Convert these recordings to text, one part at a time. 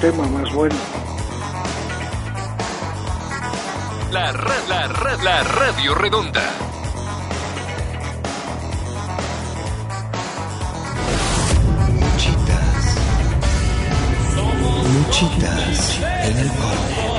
Tema más bueno. La, ra- la, ra- la Radio Redonda. Muchitas. Muchitas en el corner.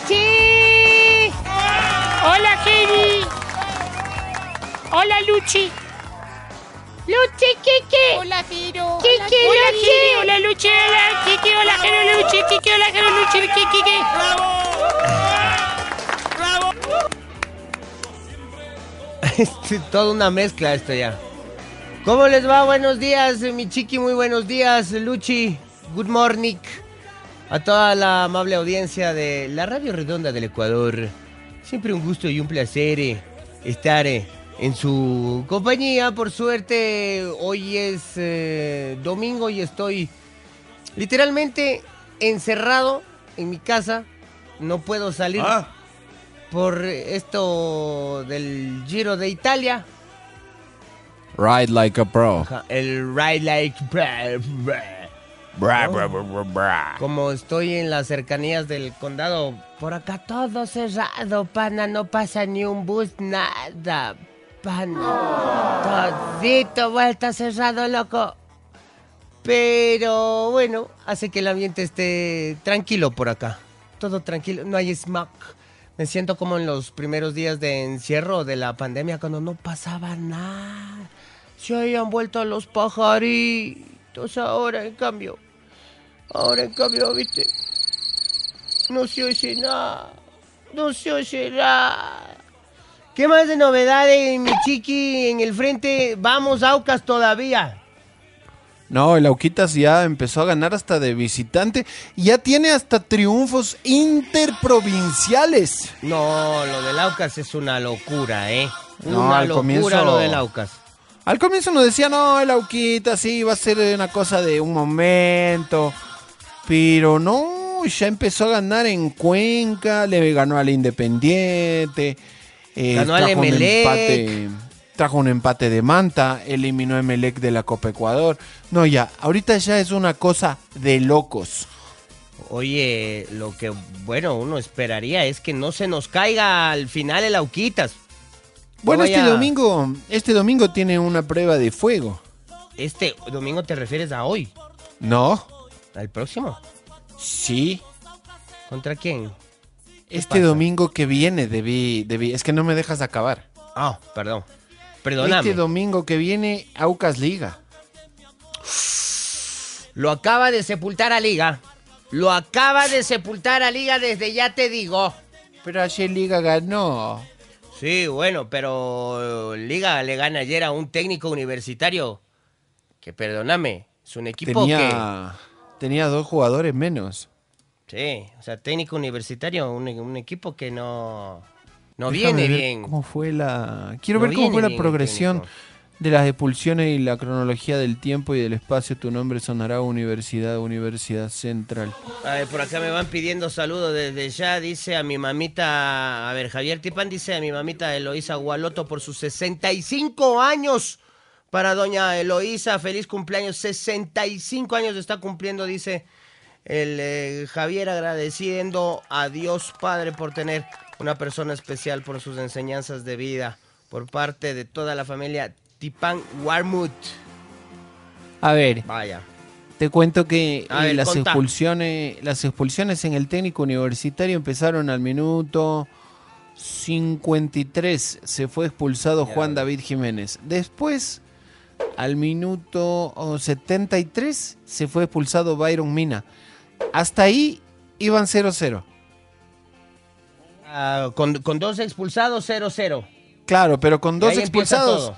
Luchi. Hola Kiri. Hola Luchi. Luchi, Kiki. Hola Ciro. Kiki, hola Luchi. hola Luchi, hola Kiki, hola Jero Luchi, Kiki, hola Jero Luchi, Kiki. Es toda una mezcla esto ya. ¿Cómo les va? Buenos días, mi chiqui, muy buenos días, Luchi. Good morning. A toda la amable audiencia de la Radio Redonda del Ecuador. Siempre un gusto y un placer eh, estar eh, en su compañía. Por suerte, hoy es eh, domingo y estoy literalmente encerrado en mi casa. No puedo salir por esto del Giro de Italia. Ride like a pro. El Ride Like... bra, bra. Bra, No. bra, bra, bra, bra. Como estoy en las cercanías del condado, por acá todo cerrado, pana, no pasa ni un bus, nada, pana. Todito vuelta cerrado, loco. Pero bueno, hace que el ambiente esté tranquilo por acá. Todo tranquilo, no hay smog. Me siento como en los primeros días de encierro de la pandemia, cuando no pasaba nada. Se habían vuelto los pajaritos ahora, en cambio. Ahora, en cambio, viste. No se oye nada. No se oye nada. ¿Qué más de novedades, mi chiqui, en el frente? Vamos, Aucas, todavía. No, el Auquitas ya empezó a ganar hasta de visitante y ya tiene hasta triunfos interprovinciales. No, lo del Aucas es una locura, ¿eh? No, una al locura comienzo- lo del Aucas. Al comienzo nos decía, no, el Auquitas sí va a ser una cosa de un momento. Pero no, ya empezó a ganar en Cuenca, le ganó al Independiente. eh, Ganó al un Emelec. empate, trajo un empate de Manta, eliminó a Emelec de la Copa Ecuador. No, ya, ahorita ya es una cosa de locos. Oye, lo que, bueno, uno esperaría es que no se nos caiga al final el Auquitas. Bueno, este domingo, este domingo tiene una prueba de fuego. Este domingo te refieres a hoy, No, al próximo. sí. ¿Contra quién? Este pasa? domingo que viene debí, debí, es que no me dejas acabar. Ah, perdón. Perdóname. Este domingo que viene, Aucas Liga. Lo acaba de sepultar a Liga. Lo acaba de sepultar a Liga desde ya te digo. Pero ayer Liga ganó. Sí, bueno, pero Liga le gana ayer a un técnico universitario que, perdóname, es un equipo Tenía, tenía dos jugadores menos. que... Sí, o sea, técnico universitario, un, un equipo que no... No Déjame viene bien. ¿Cómo fue la... Quiero No ver cómo fue la progresión técnico. De las expulsiones y la cronología del tiempo y del espacio. Tu nombre sonará Universidad, Universidad Central. A ver, por acá me van pidiendo saludos desde ya. Dice a mi mamita, a ver, Javier Tipán dice a mi mamita Eloísa Gualoto por sus 65 años. Para doña Eloísa, feliz cumpleaños. 65 años está cumpliendo, dice el eh, Javier agradeciendo a Dios Padre por tener una persona especial por sus enseñanzas de vida por parte de toda la familia Tipan Warmut. A ver, Vaya. te cuento que A eh, ver, las contá. expulsiones, las expulsiones en el técnico universitario empezaron al minuto 53. Se fue expulsado. Juan David Jiménez. Después, al minuto oh, 73, se fue expulsado Byron Mina. Hasta ahí iban 0-0. Ah, con, con dos expulsados, 0-0. Claro, pero con dos expulsados.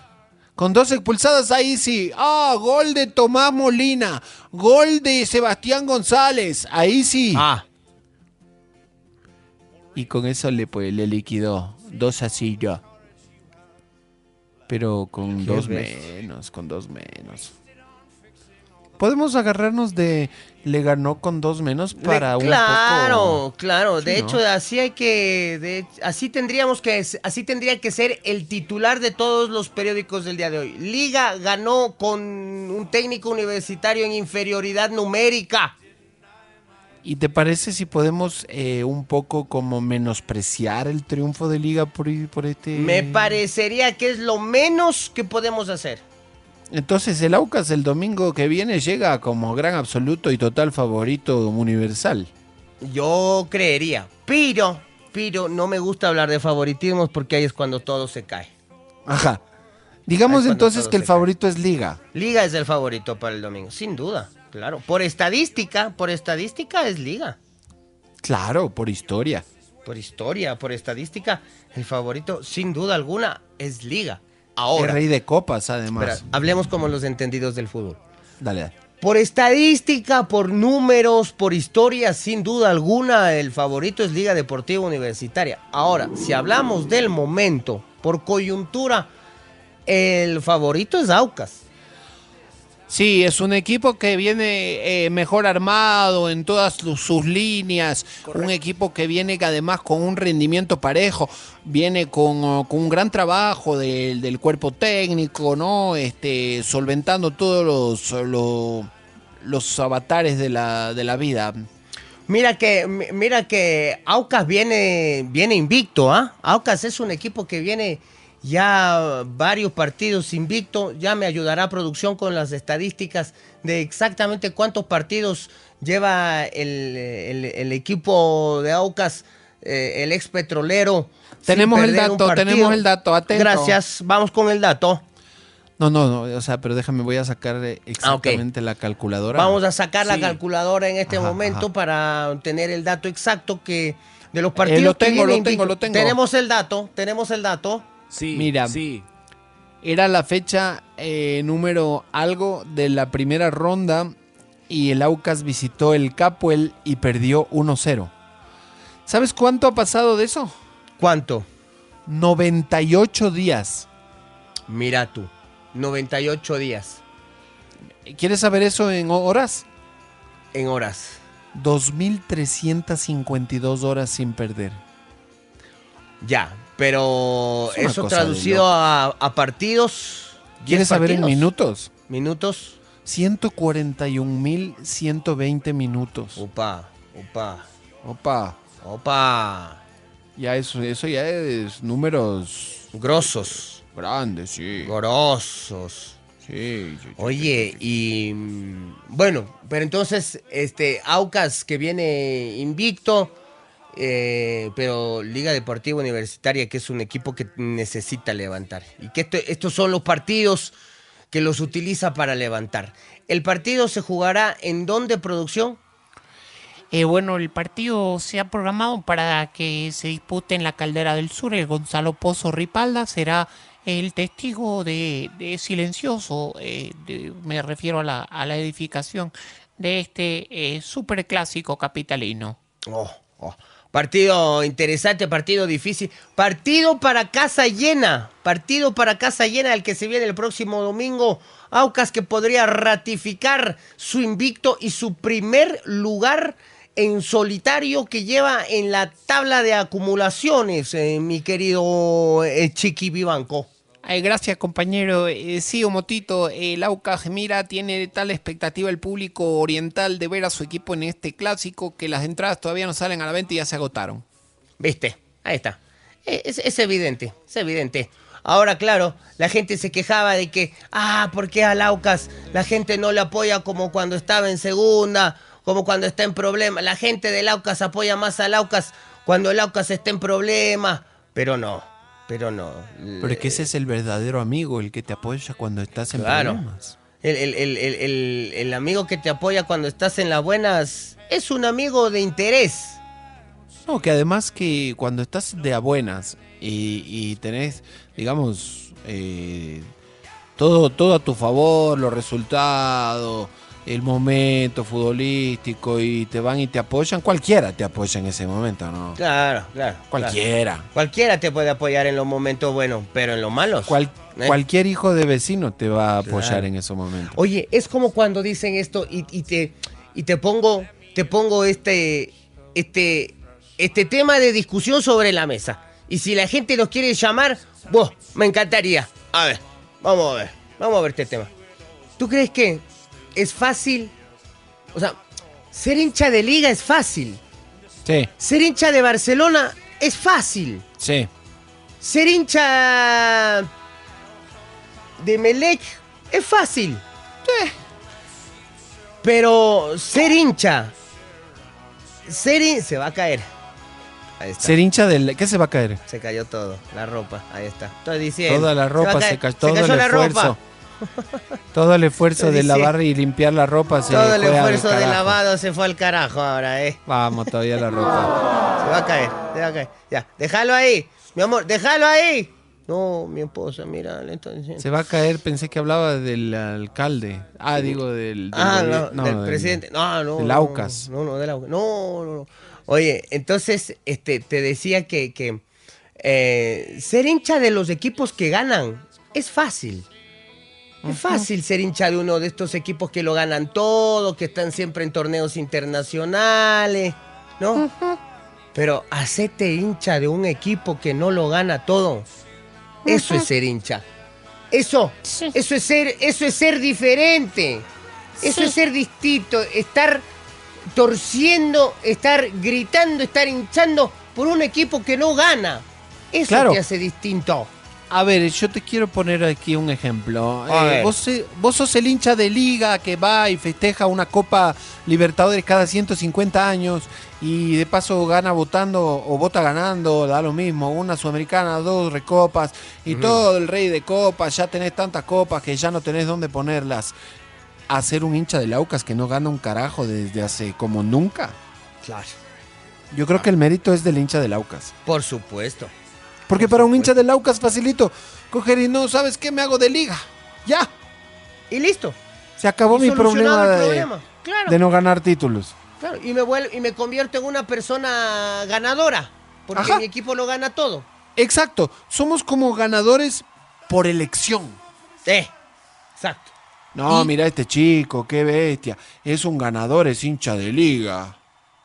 Con dos expulsados ahí sí. Ah, gol de Tomás Molina. Gol de Sebastián González. Ahí sí. Ah, Y con eso le, pues, le liquidó. Dos así ya. Pero con dos menos, con dos menos. Podemos agarrarnos de le ganó con dos menos para de- un claro, poco. claro. Sí, de ¿no? hecho, así hay que, de- así tendríamos que, así tendría que ser el titular de todos los periódicos del día de hoy. Liga ganó con un técnico universitario en inferioridad numérica. ¿Y te parece si podemos eh, un poco como menospreciar el triunfo de Liga por, por este? Me parecería que es lo menos que podemos hacer. Entonces el Aucas el domingo que viene llega como gran absoluto y total favorito universal. Yo creería. Pero, pero no me gusta hablar de favoritismos porque ahí es cuando todo se cae. Ajá. Digamos entonces que el cae. favorito es Liga. Liga es el favorito para el domingo, sin duda, claro. Por estadística, por estadística es Liga. Claro, por historia. Por historia, por estadística, el favorito, sin duda alguna, es Liga. Ahora, el rey de copas, además. espera, hablemos como los entendidos del fútbol. Dale, dale. Por estadística, por números, por historia, sin duda alguna, el favorito es Liga Deportiva Universitaria. Ahora, si hablamos del momento, por coyuntura, el favorito es Aucas. Sí, es un equipo que viene eh, mejor armado en todas sus- sus líneas, un equipo que viene además con un rendimiento parejo, viene con, oh, con un gran trabajo del, del cuerpo técnico, ¿no? Este, solventando todos los, lo- los avatares de la, de la vida. Mira que, mi- mira que Aucas viene, viene invicto, ¿ah? Aucas es un equipo que viene ya varios partidos invicto. Ya me ayudará producción con las estadísticas de exactamente cuántos partidos lleva el, el- el equipo de Aucas, eh, el ex petrolero. Tenemos el dato, tenemos el dato, atento. Gracias, vamos con el dato. No, no, no, o sea, pero déjame, voy a sacar eh, exactamente la calculadora. Vamos a sacar la calculadora en este Ajá, momento ajá. para tener el dato exacto que de los partidos. Eh, lo tengo, lo tengo, lo tengo. Tenemos el dato, tenemos el dato. Sí, Mira. sí. Era la fecha eh, número algo de la primera ronda y el Aucas visitó el Capuel y perdió 1-0. ¿Sabes cuánto ha pasado de eso? ¿Cuánto? 98 días. Mira tú, 98 días ¿Quieres saber eso en horas? en horas. 2.352 horas sin perder. Ya, pero Es eso traducido a, a partidos. ¿Quieres 10 saber en partidos. minutos? Minutos. 141.120 minutos. Opa, opa, Opa, opa. ya eso, eso ya es números Grosos, grandes, sí. grosos. Sí. Oye, y mm, bueno, pero entonces, este, Aucas que viene invicto, eh, pero Liga Deportiva Universitaria, que es un equipo que necesita levantar. Y que esto- estos son los partidos que los utiliza para levantar. El partido se jugará en dónde, producción? Eh, bueno, el partido se ha programado para que se dispute en la Caldera del Sur. El Gonzalo Pozo Ripalda será el testigo de, de silencioso, eh, de- me refiero a la, a la edificación de este eh, superclásico capitalino. Oh, oh. Partido interesante, partido difícil. Partido para casa llena. Partido para casa llena el que se viene el próximo domingo. Aucas que podría ratificar su invicto y su primer lugar en solitario que lleva en la tabla de acumulaciones, eh, mi querido eh, Chiqui Vivanco. Ay, gracias, compañero. Eh, sí, Omotito, el Aucas, mira, tiene tal expectativa el público oriental de ver a su equipo en este clásico que las entradas todavía no salen a la venta y ya se agotaron. ¿Viste? Ahí está. Eh, Es, evidente, es evidente. Ahora, claro, la gente se quejaba de que, ah, ¿por qué al Aucas la gente no le apoya como cuando estaba en segunda, como cuando está en problemas? La gente del Aucas apoya más al Aucas cuando el está en problemas. Pero no, pero no. Pero es que ese es el verdadero amigo, el que te apoya cuando estás en Claro. problemas. El, el- el- el- el- el amigo que te apoya cuando estás en las buenas es un amigo de interés. No, que además que cuando estás de a buenas y, y tenés, digamos, eh, todo, todo a tu favor, los resultados, el momento futbolístico y te van y te apoyan, cualquiera te apoya en ese momento, ¿no? Claro, claro. Cualquiera. claro. Cualquiera te puede apoyar en los momentos buenos, pero en los malos. Cual- ¿eh? Cualquier hijo de vecino te va a apoyar Claro. en esos momentos. Oye, es como cuando dicen esto y, y te y te pongo te pongo este este este tema de discusión sobre la mesa. Y si la gente nos quiere llamar, vos, me encantaría. A ver, vamos a ver, vamos a ver este tema. ¿Tú crees que es fácil? O sea, ser hincha de liga es fácil. Sí, Ser hincha de Barcelona es fácil. sí. Ser hincha de Melec es fácil. Pero ser hincha. Ser hin- Se va a caer. Ahí está. Ser hincha del... ¿Qué se va a caer? Se cayó todo. La ropa. Ahí está. Estoy diciendo. Toda la ropa se cayó, todo cayó el la esfuerzo. ropa. Todo el esfuerzo de lavar y limpiar la ropa se Todo el fue al esfuerzo de carajo. lavado se fue al carajo ahora, eh. Vamos, todavía la ropa. Se va a caer. Se va a caer. Ya. Déjalo ahí. Mi amor, déjalo ahí. No, mi esposa, mira, le estoy diciendo. Se va a caer, pensé que hablaba del alcalde. Ah, digo del... del Ah, no, del presidente. No, no. del no, Aucas. No, no, del Aucas. No, no, no. Oye, entonces, este, te decía que, que eh, ser hincha de los equipos que ganan es fácil. Es fácil ser hincha de uno de estos equipos que lo ganan todo, que están siempre en torneos internacionales, ¿no? Pero hacete hincha de un equipo que no lo gana todo. Eso es ser hincha. Eso, Sí. eso es ser, eso es ser diferente. Eso Sí. es ser distinto, estar torciendo, estar gritando, estar hinchando por un equipo que no gana. Eso Claro. te hace distinto. A ver, yo te quiero poner aquí un ejemplo. Eh, ver. vos, sos el hincha de liga que va y festeja una Copa Libertadores cada 150 años y de paso gana votando o vota ganando, da lo mismo, una sudamericana, dos recopas y todo el rey de copas, ya tenés tantas copas que ya no tenés dónde ponerlas. Hacer un hincha del Aucas que no gana un carajo desde hace como nunca. Claro. Yo creo que el mérito es del hincha del Aucas. Por supuesto. Porque para un hincha del Aucas facilito coger y no, ¿sabes qué? Me hago de liga. Ya. Y listo. Se acabó Y mi problema de, problema. Claro. de no ganar títulos. Claro, y me vuelvo, y me convierto en una persona ganadora. Porque Ajá. mi equipo lo gana todo. Exacto. Somos como ganadores por elección. Eh, exacto. No, Y- mira este chico, qué bestia. Es un ganador, es hincha de liga.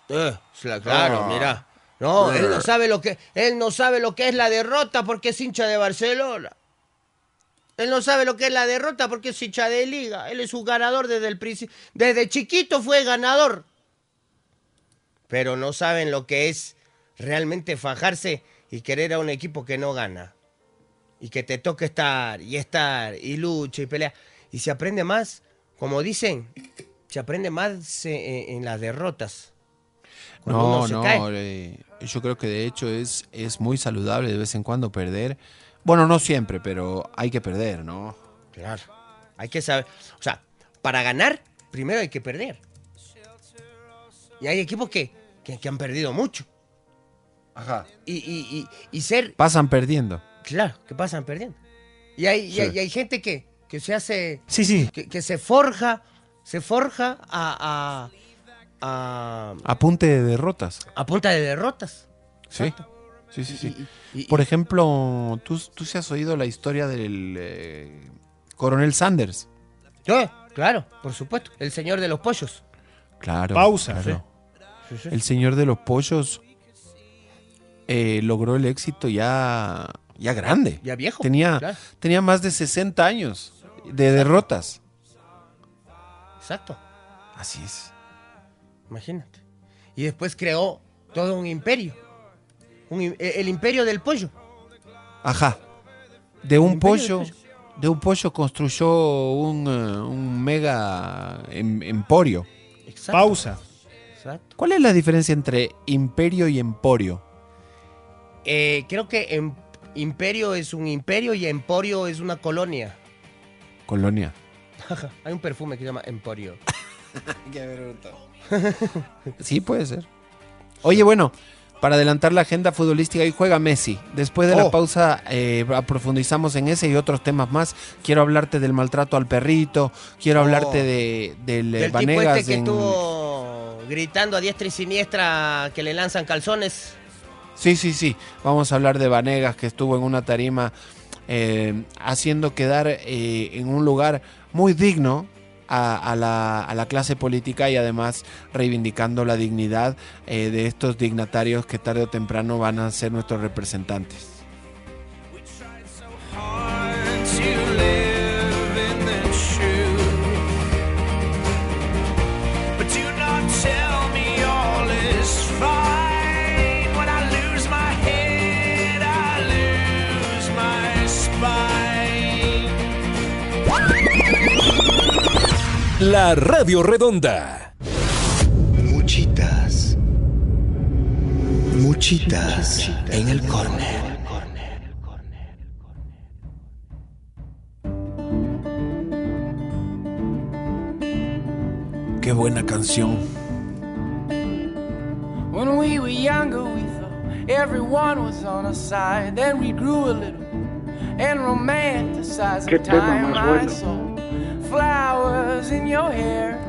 Eh, cla- claro, Ah. mira. No, él no sabe lo que él no sabe lo que es la derrota porque es hincha de Barcelona. Él no sabe lo que es la derrota porque es hincha de liga. Él es un ganador desde el principio. Desde chiquito fue ganador. Pero no saben lo que es realmente fajarse y querer a un equipo que no gana. Y que te toque estar y estar y lucha y pelea. Y se aprende más, como dicen, se aprende más eh, en las derrotas. Cuando No, no. Yo creo que de hecho es, es muy saludable de vez en cuando perder. Bueno, no siempre, pero hay que perder, ¿no? Claro. Hay que saber. O sea, para ganar, primero hay que perder. Y hay equipos que, que, que han perdido mucho. Ajá. Y, y, y, y ser. Pasan perdiendo. Claro, que pasan perdiendo. Y hay, y hay, y hay gente que, que se hace. Sí, sí. Que, que se forja. Se forja a. a, a, Apunte de derrotas. a punta de derrotas. Sí. Sí, sí, sí. Y- y- Por ejemplo, ¿tú, tú sí has oído la historia del eh, coronel Sanders. Eh, claro, por supuesto. El señor de los pollos. Claro. Pausa. claro. El señor de los pollos eh, logró el éxito ya ya grande. Ya viejo. Tenía, claro, tenía más de 60 años de derrotas. exacto. Así es. Imagínate. Y después creó todo un imperio. Un eh, el imperio del pollo. Ajá. De un pollo, de un pollo construyó un, eh, un mega em- emporio. Exacto. Pausa. Exacto. ¿Cuál es la diferencia entre imperio y emporio? Eh, creo que em- imperio es un imperio y emporio es una colonia. Colonia. Hay un perfume que se llama emporio. Sí, puede ser. Oye, bueno, para adelantar la agenda futbolística, hoy juega Messi. Después de la Oh. pausa, eh, profundizamos en ese y otros temas más. Quiero hablarte del maltrato al perrito. Quiero Oh. hablarte de, del, eh, Del tipo Vanegas este que en- estuvo gritando a diestra y siniestra que le lanzan calzones. Sí, sí, sí. Vamos a hablar de Vanegas, que estuvo en una tarima eh, haciendo quedar eh, en un lugar muy digno a, a la, a la clase política y además reivindicando la dignidad eh, de estos dignatarios que tarde o temprano van a ser nuestros representantes. Radio Redonda. Muchitas. Muchitas en el córner. Qué buena canción. When we were younger, we thought everyone was on our side. Then we grew a little and romanticized Qué the tema time más I bueno. saw flowers in your hair.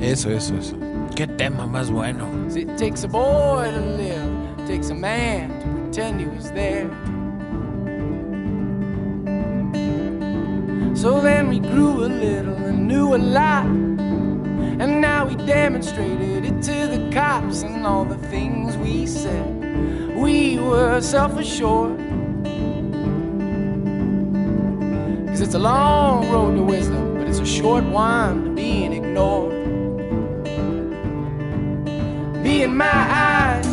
Eso, eso, eso. Qué tema más bueno. It takes a boy to live, it takes a man to pretend he was there. So then we grew a little and knew a lot. And now we demonstrated it to the cops and all the things we said. We were self assured. Cause it's a long road to wisdom, it's a short one to being ignored. Be in my eyes,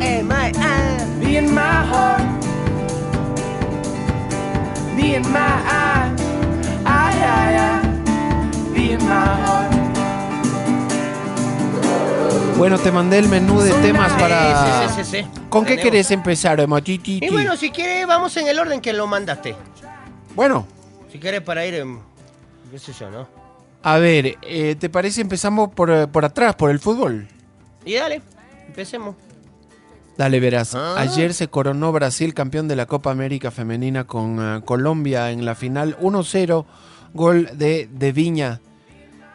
¡Eh, my ah! be in my heart, be in my eyes, ay, ay, ay, be in my heart. Bueno, te mandé el menú de temas para... Sí, sí, sí. ¿Con qué Tenemos. querés empezar, Emotiti? Y bueno, si quiere, vamos en el orden que lo mandaste. Bueno, Si quieres para ir en... qué sé yo, ¿no? a ver, eh, ¿te parece empezamos por, eh, por atrás, por el fútbol? Y dale, empecemos. Dale, verás. Ah. Ayer se coronó Brasil campeón de la Copa América Femenina con eh, Colombia en la final 1-0, gol de, de Viña.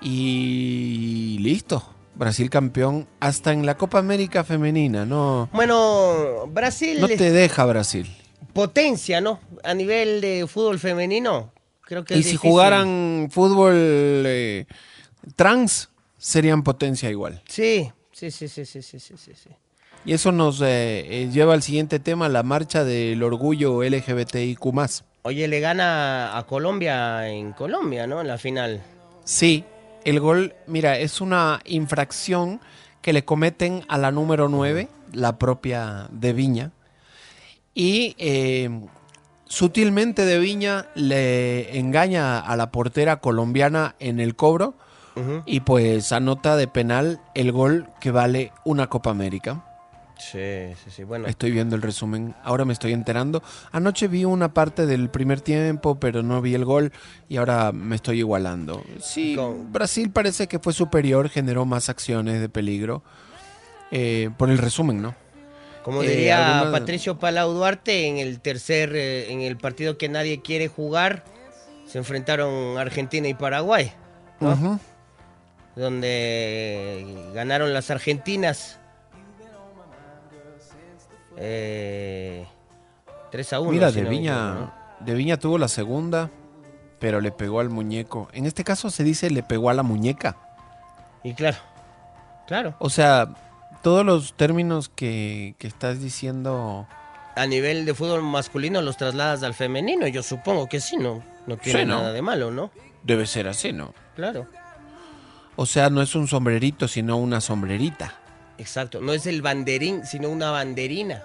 Y listo. Brasil campeón hasta en la Copa América Femenina. No, Bueno, Brasil no te deja Brasil. potencia, ¿no? A nivel de fútbol femenino, y si jugaran fútbol eh, trans, serían potencia igual. Sí, sí, sí, sí, sí, sí, sí, sí. Y eso nos eh, eh, lleva al siguiente tema, la marcha del orgullo LGBTIQ. Oye, le gana a Colombia en Colombia, ¿no? En la final. Sí, el gol, mira, es una infracción que le cometen a la número 9, la propia de Viña. Y sutilmente de Viña le engaña a la portera colombiana en el cobro y pues anota de penal el gol que vale una Copa América. Sí, sí, sí. Bueno, Estoy viendo el resumen, ahora me estoy enterando. Anoche vi una parte del primer tiempo, pero no vi el gol y ahora me estoy igualando. Sí, Con- Brasil parece que fue superior, generó más acciones de peligro. eh, por el resumen, ¿no? Como eh, diría alguna- Patricio Palau Duarte, en el tercer, eh, en el partido que nadie quiere jugar, se enfrentaron Argentina y Paraguay, donde ganaron las argentinas eh, 3 a 1. Mira, si de no Viña, de Viña tuvo la segunda, pero le pegó al muñeco. En este caso se dice le pegó a la muñeca. Y claro, claro. O sea, todos los términos que, que estás diciendo a nivel de fútbol masculino los trasladas al femenino. Yo supongo que sí, no, no tiene Sí, ¿no? nada de malo, ¿no? Debe ser así, ¿no? Claro, O sea, no es un sombrerito, sino una sombrerita. exacto. No es el banderín, sino una banderina.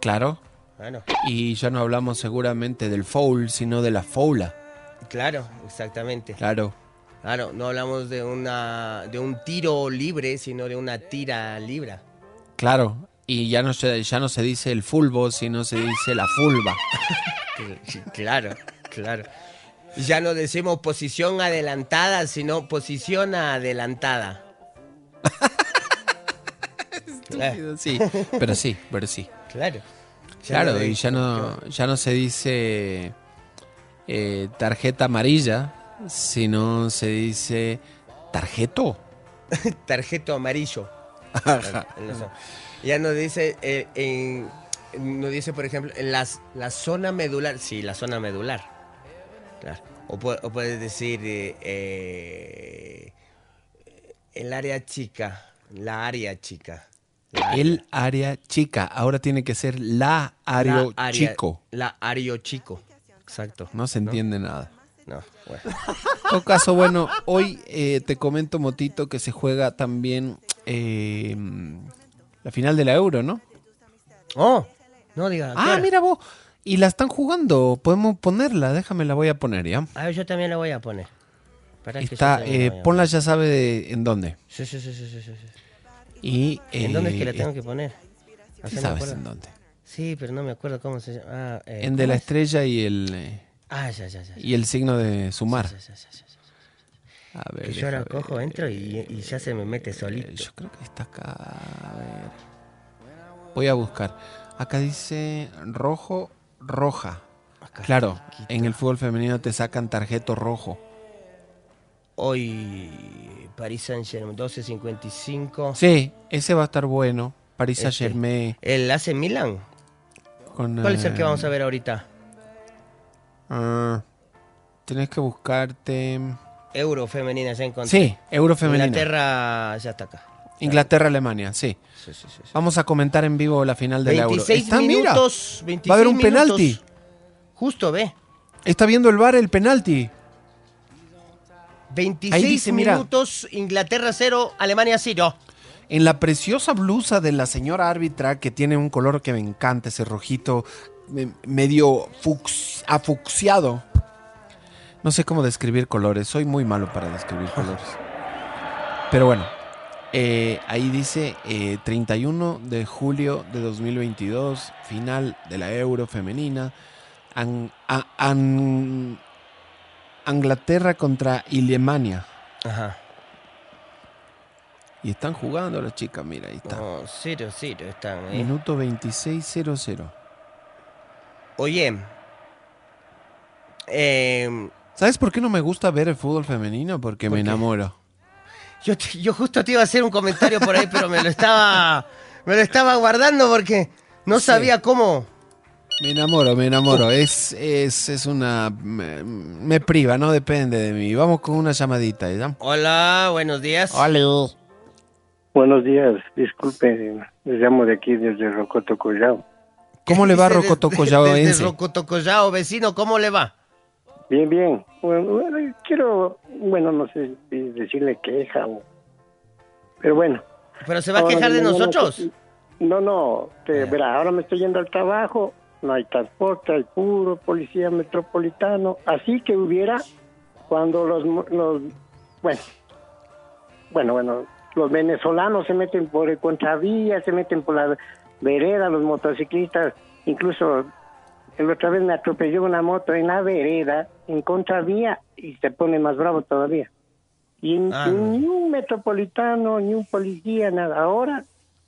Claro. Claro, Y ya no hablamos seguramente del foul, sino de la foula. claro, exactamente. Claro. Claro, no hablamos de una de un tiro libre, sino de una tira libra. Claro. Y ya no se, ya no se dice el fulbo, sino se dice la fulva. Claro, claro. Ya no decimos posición adelantada, sino posición adelantada. Eh, Sí, pero sí, pero sí. claro. Claro, y ya no, ya no se dice eh, tarjeta amarilla, sino se dice tarjeto. Tarjeto amarillo. Ya nos dice, eh, en, nos dice, por ejemplo, en las, la zona medular. Sí, la zona medular. Claro. O, pu- o puedes decir eh, eh, el área chica, la área chica. La El área chica, ahora tiene que ser la área la área- chico. La área chico. Exacto. No se entiende nada. No, bueno. En caso, bueno, hoy eh, te comento, Motito, que se juega también eh, la final de la Euro, ¿no? Oh, no diga. ¿a qué Ah, mira vos. Y la están jugando. Podemos ponerla. Déjame, la voy a poner, ¿ya? A ver, yo también la voy a poner. Para Está, eh, a ponla ya sabe de- en dónde. Sí, sí, sí, sí, sí, sí. Y, ¿En dónde es que la tengo que poner? sabes en dónde. Sí, pero no me acuerdo cómo se llama. Ah, En de ¿cómo la es? estrella y el, Ah, ya, ya, ya. ya. y el signo de sumar. Ya, ya, ya, ya, ya. A ver, Que yo ahora cojo, entro y, y ya se me mete Eh, solito. Yo creo que está acá. A ver. Voy a buscar. Acá dice rojo, roja. Acá Claro, en el fútbol femenino te sacan tarjeto rojo. Hoy Paris Saint Germain 12.55. Sí, ese va a estar bueno. Paris Este. Saint Germain. El AC Milan. Con, ¿Cuál es el que eh, vamos a ver ahorita? Ah, tenés que buscarte. Euro femenina, ya encontré. Sí, Euro femenina. Inglaterra ya está acá. Inglaterra, Alemania, sí. Sí, sí, sí, sí. Vamos a comentar en vivo la final del Euro. 26 Está, mira, minutos. 26 va a haber un minutos. penalti. Justo, ve. Está viendo el bar el penalti. 26 Ahí dice, mira. minutos, Inglaterra 0, Alemania 0. En la preciosa blusa de la señora árbitra, que tiene un color que me encanta, ese rojito medio fux- afucsiado. No sé cómo describir colores, soy muy malo para describir colores. Pero bueno, eh, ahí dice eh, 31 de julio de 2022, final de la Euro femenina. An- a- an- Anglaterra contra Alemania. Ajá. Y están jugando las chicas, mira, ahí está. 0, 0 están, ¿eh? Minuto 26.00. Oye. eh, ¿Sabes por qué no me gusta ver el fútbol femenino? Porque me qué? enamoro. yo, te- yo justo te iba a hacer un comentario por ahí, pero me lo estaba. Me lo estaba guardando porque no sabía cómo. Me enamoro, me enamoro. Es, es, es una... Me, me priva, no depende de mí. Vamos con una llamadita, ¿ya? Hola, buenos días. Hola. Buenos días, disculpe, les llamo de aquí desde Rocoto Collao. ¿Cómo le va Dice Rocoto desde- Collaoense? Desde Rocotocollao, vecino, ¿cómo le va? Bien, bien. Bueno, bueno, quiero, bueno, no sé si decirle queja o... Pero bueno. ¿Pero se va a quejar de nosotros? No, no, te, Eh. verá, ahora me estoy yendo al trabajo, no hay transporte, hay puro policía metropolitano, así que hubiera cuando los, los bueno, bueno, bueno, los venezolanos se meten por el contravía, se meten por la vereda, los motociclistas, incluso el otra vez me atropelló una moto en la vereda, en contravía, y se pone más bravo todavía. Y Ah, ni un metropolitano, ni un policía, nada. Ahora,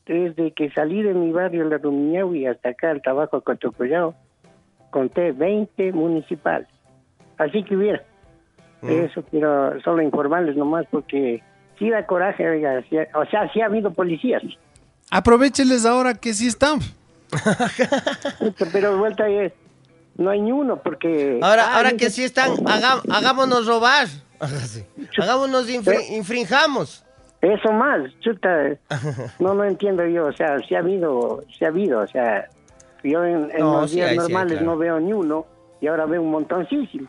desde que salí de mi barrio, la Rumiñahui, hasta acá, el trabajo Cotocollao, conté 20 municipales. Así que hubiera. Mm. Eso quiero solo informarles nomás, porque sí da coraje, oiga, sí ha- o sea, sí ha habido policías. Aprovecheles ahora que sí están. Pero vuelta es, no hay ni uno, porque... Ahora, Ah, ahora que sí están, haga- hagámonos robar. Hagámonos infri- infringamos. Eso más, chuta. No, no entiendo yo, o sea, sí ha habido, sí ha habido, o sea, Yo en, en No, los sí días hay, sí hay, normales claro. no veo ni uno y ahora veo un montoncísimo.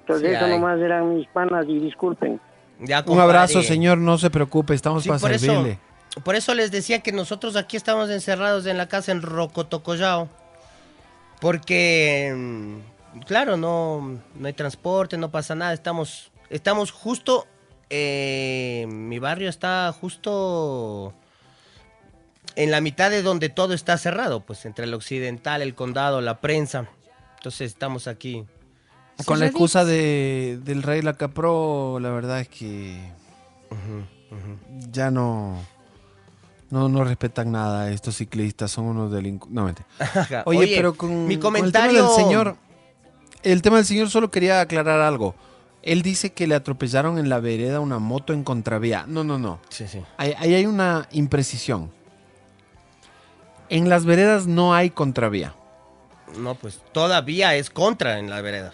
Entonces Sí eso hay. nomás eran mis panas y disculpen. Ya, Un abrazo, señor, no se preocupe, estamos Sí, para por eso, servirle. Por eso les decía que nosotros aquí estamos encerrados en la casa en Rocotocoyao. Porque, mm, claro, no, no hay transporte, no pasa nada. Estamos, estamos justo, eh, mi barrio está justo en la mitad de donde todo está cerrado, pues entre el occidental, el condado, la prensa. Entonces estamos aquí. Con la excusa de, del Rey Lacapro, la verdad es que ya no, no, no respetan nada. Estos ciclistas son unos delincuentes. No. Ajá. Oye, pero con, mi con comentario el tema del señor, el tema del señor solo quería aclarar algo. Él dice que le atropellaron en la vereda una moto en contravía. No, no, no. Sí, sí. Ahí, ahí hay una imprecisión. En las veredas no hay contravía. No, pues todavía es contra en la vereda.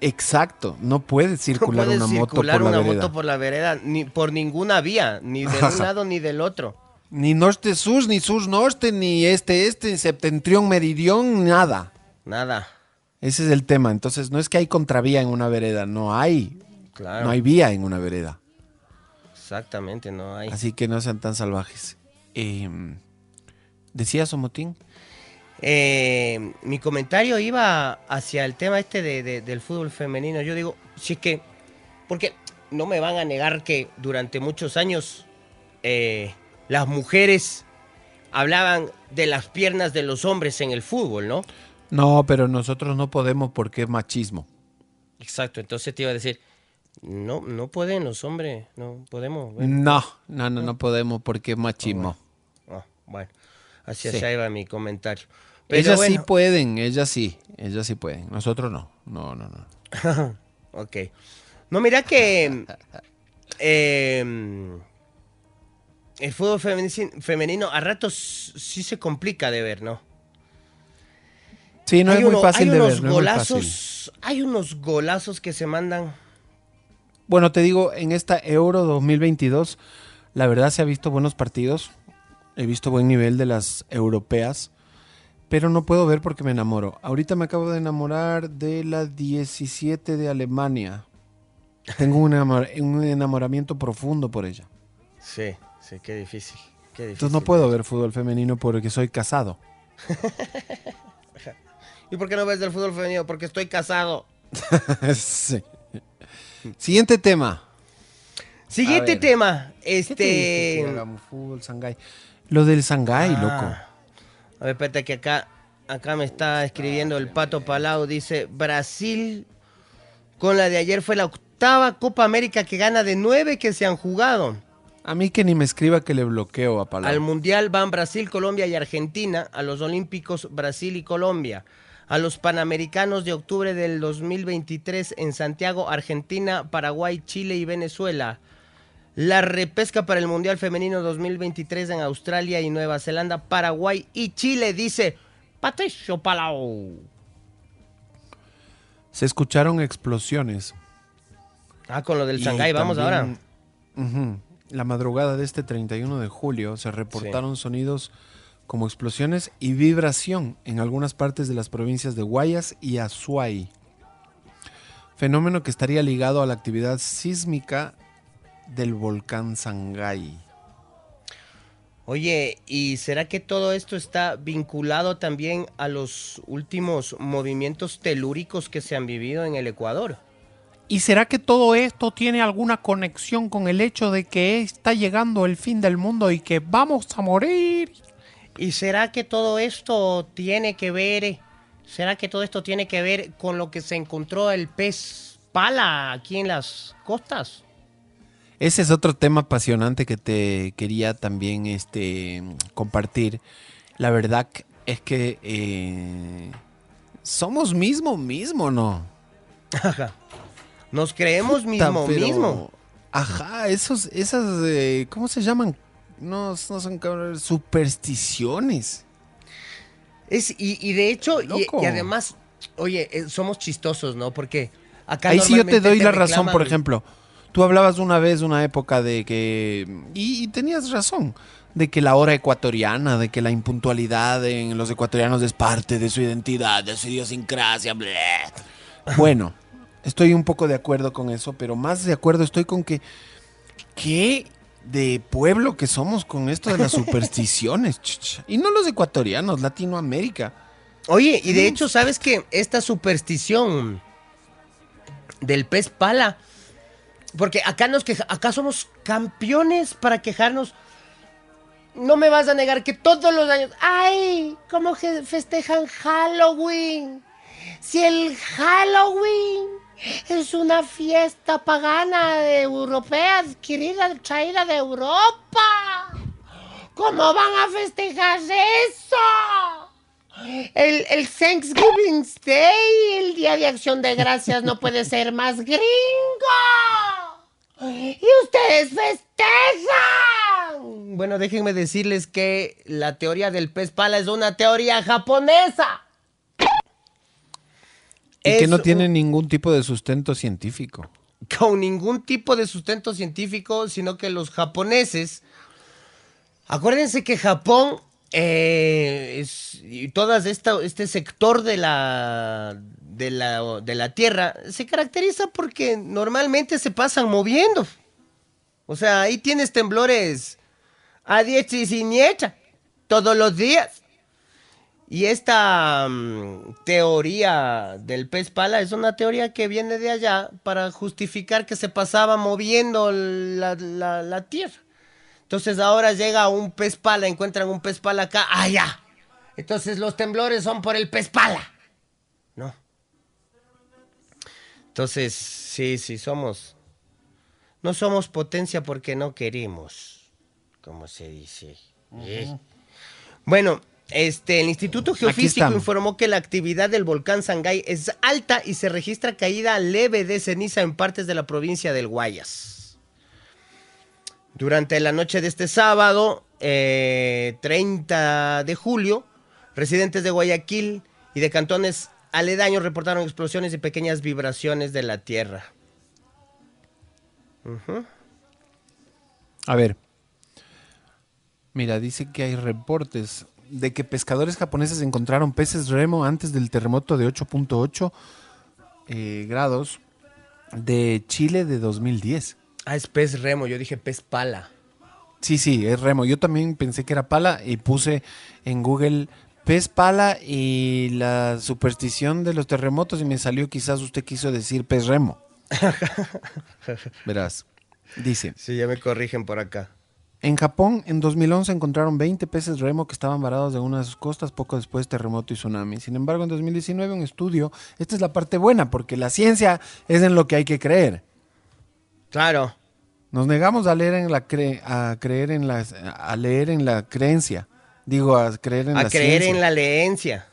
Exacto, no puede No circular puede una moto circular por la una vereda. moto por la vereda, ni por ninguna vía, ni de un lado ni del otro. Ni norte-sur, ni sur-norte, ni este-este, septentrión-meridión, nada. Nada. Ese es el tema. Entonces, no es que hay contravía en una vereda, no hay. Claro. No hay vía en una vereda. Exactamente, no hay. Así que no sean tan salvajes. Eh, ¿Decías, Omotín? Eh, mi comentario iba hacia el tema este de- de- del fútbol femenino. Yo digo, si es que, porque no me van a negar que durante muchos años eh, las mujeres hablaban de las piernas de los hombres en el fútbol, ¿no? No, pero nosotros no podemos porque es machismo. Exacto, entonces te iba a decir, no, no pueden los hombres, no podemos. bueno. No, no, no, no podemos porque es machismo. Ah, bueno, así Sí. allá iba mi comentario. Pero ellas sí bueno, pueden, ellas sí, ellas sí pueden. Nosotros no. No, no, no. ok. No, mira que eh, el fútbol femeni- femenino a ratos sí se complica de ver, ¿no? Sí, no Hay es muy fácil hay de unos ver. no hay unos golazos que se mandan. Bueno, te digo, en esta Euro 2022, la verdad se ha visto buenos partidos. He visto buen nivel de las europeas, pero no puedo ver porque me enamoro. Ahorita me acabo de enamorar de la 17 de Alemania. Tengo un, enamor- un enamoramiento profundo por ella. Sí, sí, qué difícil. Qué difícil. Entonces no puedo ver fútbol femenino porque soy casado. ¿Y por qué no ves del fútbol femenino? Porque estoy casado. Sí. Siguiente tema. Siguiente tema. ¿Qué te dije que Este. hagamos fútbol Shanghái? Lo del Shanghái, Ah. loco. A ver, espérate que acá, acá me está escribiendo el Pato Palau. Dice, Brasil con la de ayer fue la octava Copa América que gana de nueve que se han jugado. A mí que ni me escriba que le bloqueo a Palau. Al Mundial van Brasil, Colombia y Argentina. A los Olímpicos Brasil y Colombia. A los Panamericanos de octubre del 2023 en Santiago, Argentina, Paraguay, Chile y Venezuela. La repesca para el Mundial Femenino 2023 en Australia y Nueva Zelanda, Paraguay y Chile, dice Patricio Palau. Se escucharon explosiones. Ah, con lo del Shanghái, vamos ahora. La madrugada de este 31 de julio se reportaron sonidos como explosiones y vibración en algunas partes de las provincias de Guayas y Azuay. Fenómeno que estaría ligado a la actividad sísmica del volcán Sangay. Oye, ¿y será que todo esto está vinculado también a los últimos movimientos telúricos que se han vivido en el Ecuador? ¿Y será que todo esto tiene alguna conexión con el hecho de que está llegando el fin del mundo y que vamos a morir? ¿Y será que todo esto tiene que ver, será que todo esto tiene que ver con lo que se encontró el pez pala aquí en las costas? Ese es otro tema apasionante que te quería también este, compartir. La verdad es que eh, somos mismo, mismo, ¿no? Nos creemos mismo, pero- mismo. Ajá, esos, esas, eh, ¿cómo se llaman? No, no son supersticiones. Es, y, y de hecho, y, además, oye, eh, somos chistosos, ¿no? Porque acá Ahí sí yo te doy la razón, por ejemplo. Tú hablabas una vez, una época de que... Y, y tenías razón. de que la hora ecuatoriana, de que la impuntualidad en los ecuatorianos es parte de su identidad, de su idiosincrasia. bleh. Bueno, estoy un poco de acuerdo con eso, pero más de acuerdo estoy con que qué de pueblo que somos con esto de las supersticiones. Y no los ecuatorianos, Latinoamérica. Oye, y de hecho, ¿sabes que esta superstición del pez pala? Porque acá nos queja, acá somos campeones para quejarnos. No me vas a negar que todos los años, ay, cómo festejan Halloween. Si el Halloween es una fiesta pagana europea adquirida, traída de Europa. ¿Cómo van a festejar eso? El, el Thanksgiving Day, el Día de Acción de Gracias, no puede ser más gringo. Y ustedes festejan. Bueno, déjenme decirles que la teoría del pez pala es una teoría japonesa. Y que no tiene ningún tipo de sustento científico. con ningún tipo de sustento científico, sino que los japoneses, acuérdense que Japón eh, es, y todo este sector de la, de, la, de la Tierra se caracteriza porque normalmente se pasan moviendo. O sea, ahí tienes temblores a diestra y siniestra, todos los días. Y esta mm, teoría del pez pala es una teoría que viene de allá para justificar que se pasaba moviendo la, la- la tierra. Entonces ahora llega un pez pala, encuentran un pez pala acá, allá. Entonces los temblores son por el pez pala. No. Entonces, sí, sí, somos... No somos potencia porque no queremos, como se dice. ¿eh? Bueno, este, el Instituto Geofísico informó que la actividad del volcán Sangay es alta y se registra caída leve de ceniza en partes de la provincia del Guayas. Durante la noche de este sábado, eh, 30 de julio, residentes de Guayaquil y de cantones aledaños reportaron explosiones y pequeñas vibraciones de la tierra. A ver. Mira, dice que hay reportes de que pescadores japoneses encontraron peces remo antes del terremoto de 8.8 eh, grados de Chile de 2010. Ah, es pez remo, yo dije pez pala. Sí, sí, es remo. Yo también pensé que era pala y puse en Google pez pala y la superstición de los terremotos y me salió quizás usted quiso decir pez remo. Verás, dice. Sí, ya me corrigen por acá. En Japón, en 2011 encontraron 20 peces remo que estaban varados de una de sus costas poco después terremoto y tsunami. Sin embargo, en 2019 un estudio, esta es la parte buena, porque la ciencia es en lo que hay que creer. Claro. Nos negamos a leer en la cre- a creer en la a leer en la creencia. Digo, a creer en A la creer ciencia. en la leencia.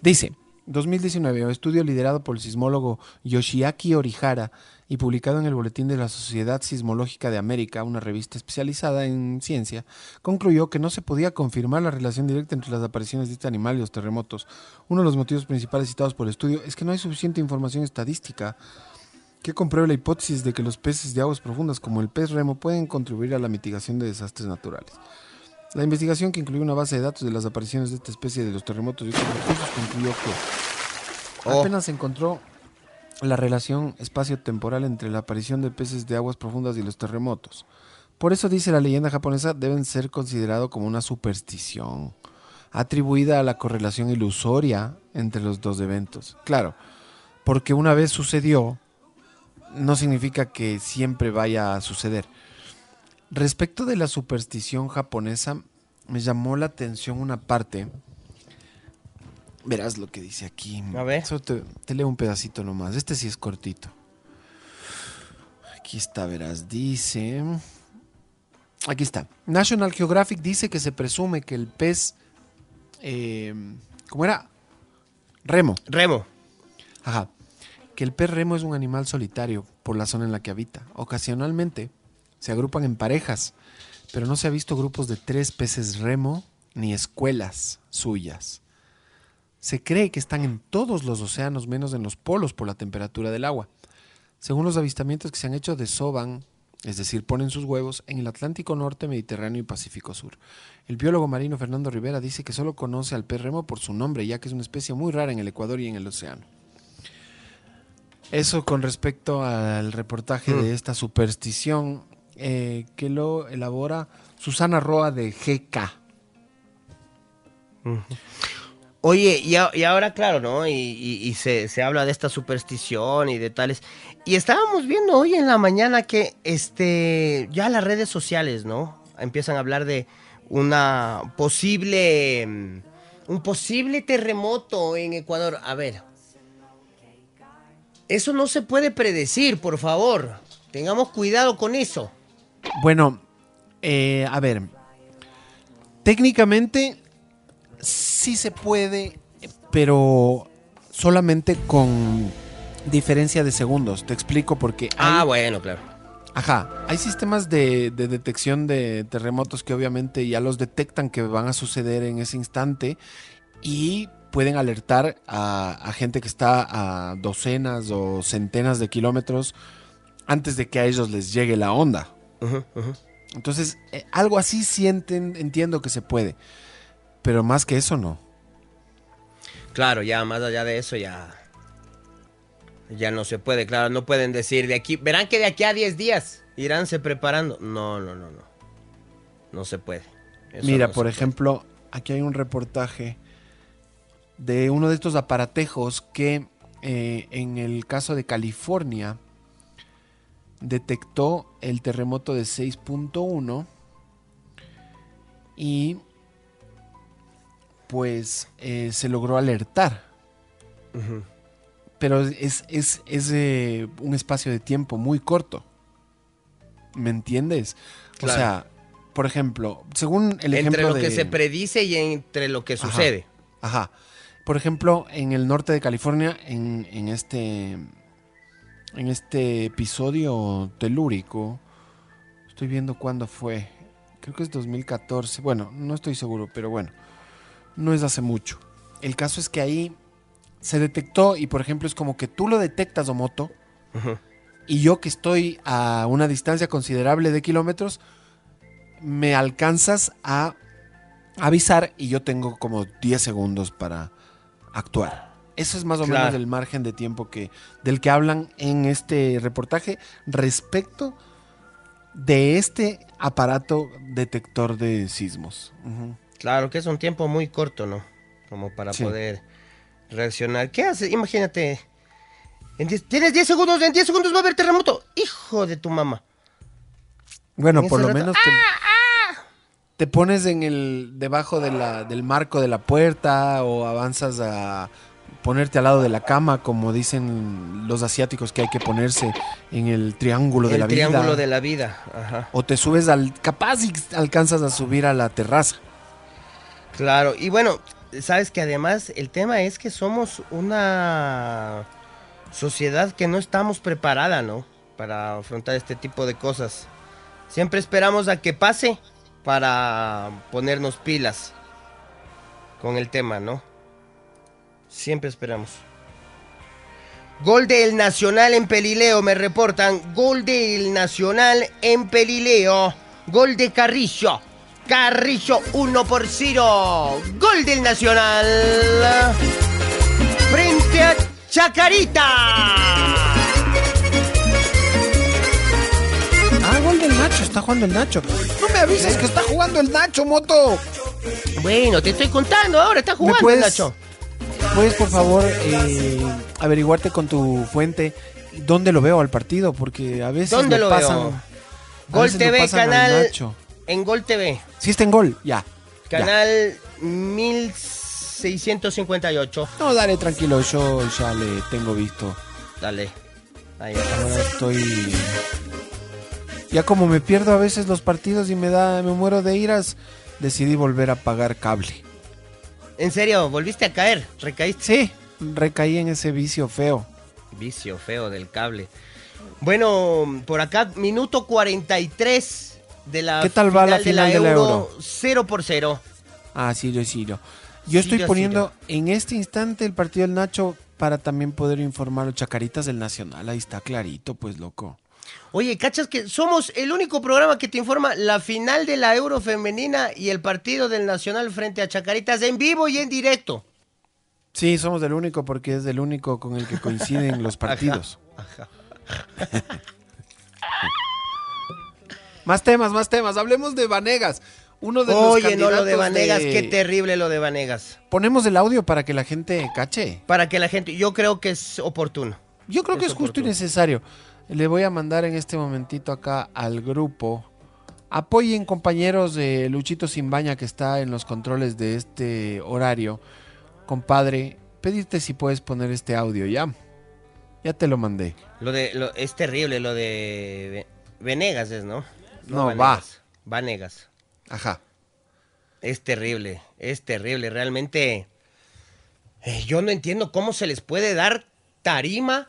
Dice, 2019, un estudio liderado por el sismólogo Yoshiaki Orihara y publicado en el Boletín de la Sociedad Sismológica de América, una revista especializada en ciencia, concluyó que no se podía confirmar la relación directa entre las apariciones de este animal y los terremotos. Uno de los motivos principales citados por el estudio es que no hay suficiente información estadística que compruebe la hipótesis de que los peces de aguas profundas como el pez remo pueden contribuir a la mitigación de desastres naturales. La investigación, que incluyó una base de datos de las apariciones de esta especie de los terremotos y otros recursos, concluyó que Oh. apenas se encontró la relación espacio-temporal entre la aparición de peces de aguas profundas y los terremotos. Por eso dice la leyenda japonesa, deben ser considerado como una superstición, atribuida a la correlación ilusoria entre los dos eventos. Claro, porque una vez sucedió, no significa que siempre vaya a suceder. Respecto de la superstición japonesa, me llamó la atención una parte. Verás lo que dice aquí. A ver. Solo te, te leo un pedacito nomás. Este sí es cortito. Aquí está, verás. Dice. Aquí está. National Geographic dice que se presume que el pez. eh, ¿Cómo era? Remo. Remo. Ajá. Que el pez remo es un animal solitario por la zona en la que habita. Ocasionalmente se agrupan en parejas, pero no se ha visto grupos de tres peces remo ni escuelas suyas. Se cree que están en todos los océanos menos en los polos por la temperatura del agua. Según los avistamientos que se han hecho, desoban es decir, ponen sus huevos en el Atlántico Norte, Mediterráneo y Pacífico Sur. El biólogo marino Fernando Rivera dice que solo conoce al pez remo por su nombre, ya que es una especie muy rara en el Ecuador y en el océano. Eso con respecto al reportaje de esta superstición eh, que lo elabora Susana Roa de GK. Oye, y, ahora, claro, ¿no? Y se, se habla de esta superstición y de tales. Y estábamos viendo hoy en la mañana que este ya las redes sociales, ¿no? Empiezan a hablar de una posible. mm, Un posible terremoto en Ecuador. A ver. Eso no se puede predecir, por favor. Tengamos cuidado con eso. Bueno, eh, a ver. Técnicamente sí se puede, pero solamente con diferencia de segundos. Te explico porque. Ah, hay- bueno, claro. Ajá, hay sistemas de, de detección de terremotos que obviamente ya los detectan que van a suceder en ese instante y pueden alertar a, a gente que está a docenas o centenas de kilómetros antes de que a ellos les llegue la onda. Entonces, eh, algo así sienten, entiendo que se puede, pero más que eso no. Claro, ya más allá de eso ya ya no se puede, claro, no pueden decir de aquí, verán que de aquí a 10 días iránse preparando. No, no, no, no. No se puede. Eso Mira, no por ejemplo, aquí hay un reportaje de uno de estos aparatejos que eh, en el caso de California detectó el terremoto de 6.1 y pues eh, se logró alertar. Pero es, es, es eh, un espacio de tiempo muy corto. ¿Me entiendes? Claro. O sea, por ejemplo, según el Entre ejemplo lo de... que se predice y entre lo que sucede. Ajá. Por ejemplo, en el norte de California, en, en este. En este episodio telúrico. Estoy viendo cuándo fue. Creo que es 2014. Bueno, no estoy seguro, pero bueno. No es hace mucho. El caso es que ahí se detectó, y por ejemplo, es como que tú lo detectas, Omoto, y yo que estoy a una distancia considerable de kilómetros, me alcanzas a avisar y yo tengo como 10 segundos para actuar. Eso es más o Claro. menos el margen de tiempo que del que hablan en este reportaje respecto de este aparato detector de sismos. Ujú. Claro que es un tiempo muy corto, ¿no? Como para Sí. poder reaccionar. ¿Qué haces? Imagínate. en diez- tienes 10 segundos, en 10 segundos va a haber terremoto. Hijo de tu mamá. Bueno, En por lo rato- menos te, te pones en el debajo de la, del marco de la puerta o avanzas a ponerte al lado de la cama, como dicen los asiáticos que hay que ponerse en el triángulo de el la triángulo vida. de la vida. Ajá. O te subes al capaz y alcanzas a subir a la terraza. Claro, y bueno, sabes que además el tema es que somos una sociedad que no estamos preparada, ¿no? Para afrontar este tipo de cosas. Siempre esperamos a que pase para ponernos pilas con el tema, ¿no? Siempre esperamos. Gol del Nacional en Pelileo, me reportan. Gol del Nacional en Pelileo. Gol de Carrillo. Carrillo 1 por 0. Gol del Nacional. Frente a Chacarita. Ah, gol del Nacho, está jugando el Nacho. No me avises que está jugando el Nacho, Moto. Bueno, te estoy contando ahora, está ¿Me jugando puedes, el Nacho. ¿Puedes, por favor, eh, averiguarte con tu fuente dónde lo veo al partido? Porque a veces ¿Dónde lo pasan, Gol TV, canal. En Gol TV. Sí está en gol, ya. ya. Canal 1658. No, dale, tranquilo, yo ya le tengo visto. Dale. Ahí está. Ahora estoy... Ya como me pierdo a veces los partidos y me da, me muero de iras, decidí volver a pagar cable. En serio, volviste a caer, recaíste. Sí, recaí en ese vicio feo. Vicio feo del cable. Bueno, por acá, minuto 43 de la ¿Qué tal va la final de la Euro? 0 por 0. Ah, Sirio, Sirio. Yo estoy Sirio, poniendo en este instante el partido del Nacho para también poder informar a los chacaritas del Nacional. Ahí está clarito, pues loco. Oye, ¿cachas que somos el único programa que te informa la final de la Euro femenina y el partido del Nacional frente a Chacaritas en vivo y en directo? Sí, somos el único porque es el único con el que coinciden los partidos. más temas, más temas. Hablemos de Vanegas. Uno de los Oye, no lo de Vanegas, de- qué terrible lo de Vanegas. Ponemos el audio para que la gente cache. Para que la gente, yo creo que es oportuno. Yo creo que es justo y necesario. Le voy a mandar en este momentito acá al grupo. Apoyen compañeros de Luchito Simbaña que está en los controles de este horario. Compadre, pedirte si puedes poner este audio ya. Ya te lo mandé. Lo de, lo- es terrible lo de Ve- Venegas, es, ¿no? No, Vanegas. Vanegas. Ajá. Es terrible, es terrible. Realmente, eh, yo no entiendo cómo se les puede dar tarima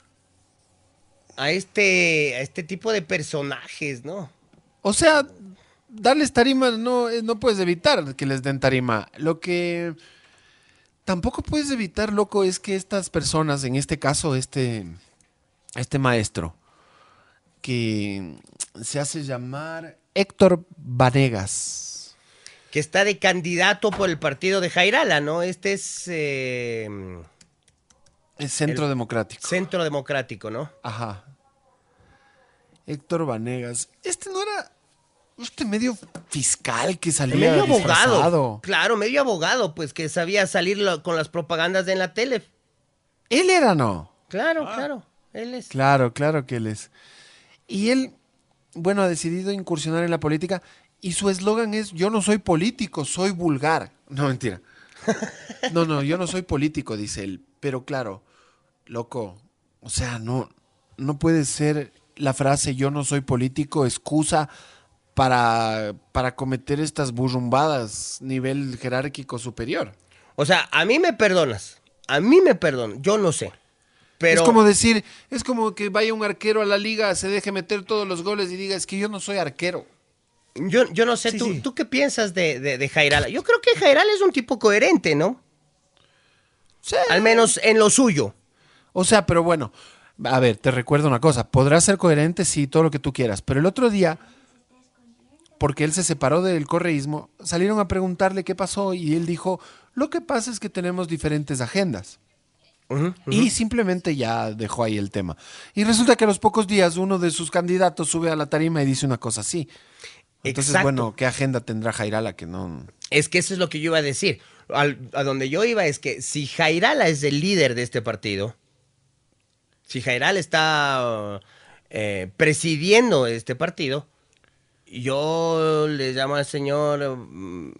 a este, a este tipo de personajes, ¿no? O sea, darles tarima no, eh, no puedes evitar que les den tarima. Lo que tampoco puedes evitar, loco, es que estas personas, en este caso, este, este maestro, que se hace llamar Héctor Vanegas. Que está de candidato por el partido de Jairala, ¿no? Este es eh, El Centro El- Democrático. Centro Democrático, ¿no? Ajá. Héctor Vanegas. Este no era este medio fiscal que salía medio abogado. disfrazado. Claro, medio abogado, pues que sabía salir lo- con las propagandas en la tele. Él era, ¿no? Claro, claro. Él es. Claro, claro que él es. Y él, bueno, ha decidido incursionar en la política y su eslogan es, yo no soy político, soy vulgar. No, mentira. No, no, yo no soy político, dice él. Pero claro, loco, o sea, no, no puede ser la frase yo no soy político excusa para, para cometer estas burrumbadas nivel jerárquico superior. O sea, a mí me perdonas. A mí me perdonan. Yo no sé. Pero Es como decir, es como que vaya un arquero a la liga, se deje meter todos los goles y diga, es que yo no soy arquero. yo, yo no sé, Sí, ¿tú, sí. ¿tú qué piensas de, de, de Jairala? Yo creo que Jairala es un tipo coherente, ¿no? Sí. Al menos en lo suyo. O sea, pero bueno, a ver, te recuerdo una cosa, podrás ser coherente, sí, todo lo que tú quieras, pero el otro día, porque él se separó del correísmo, salieron a preguntarle qué pasó y él dijo, lo que pasa es que tenemos diferentes agendas. Y simplemente ya dejó ahí el tema. Y resulta que a los pocos días uno de sus candidatos sube a la tarima y dice una cosa así. Entonces, Exacto. bueno, ¿qué agenda tendrá Jairala que no... Es que eso es lo que yo iba a decir. Al- a donde yo iba es que si Jairala es el líder de este partido, si Jairala está eh, presidiendo este partido, yo le llamo al señor mm,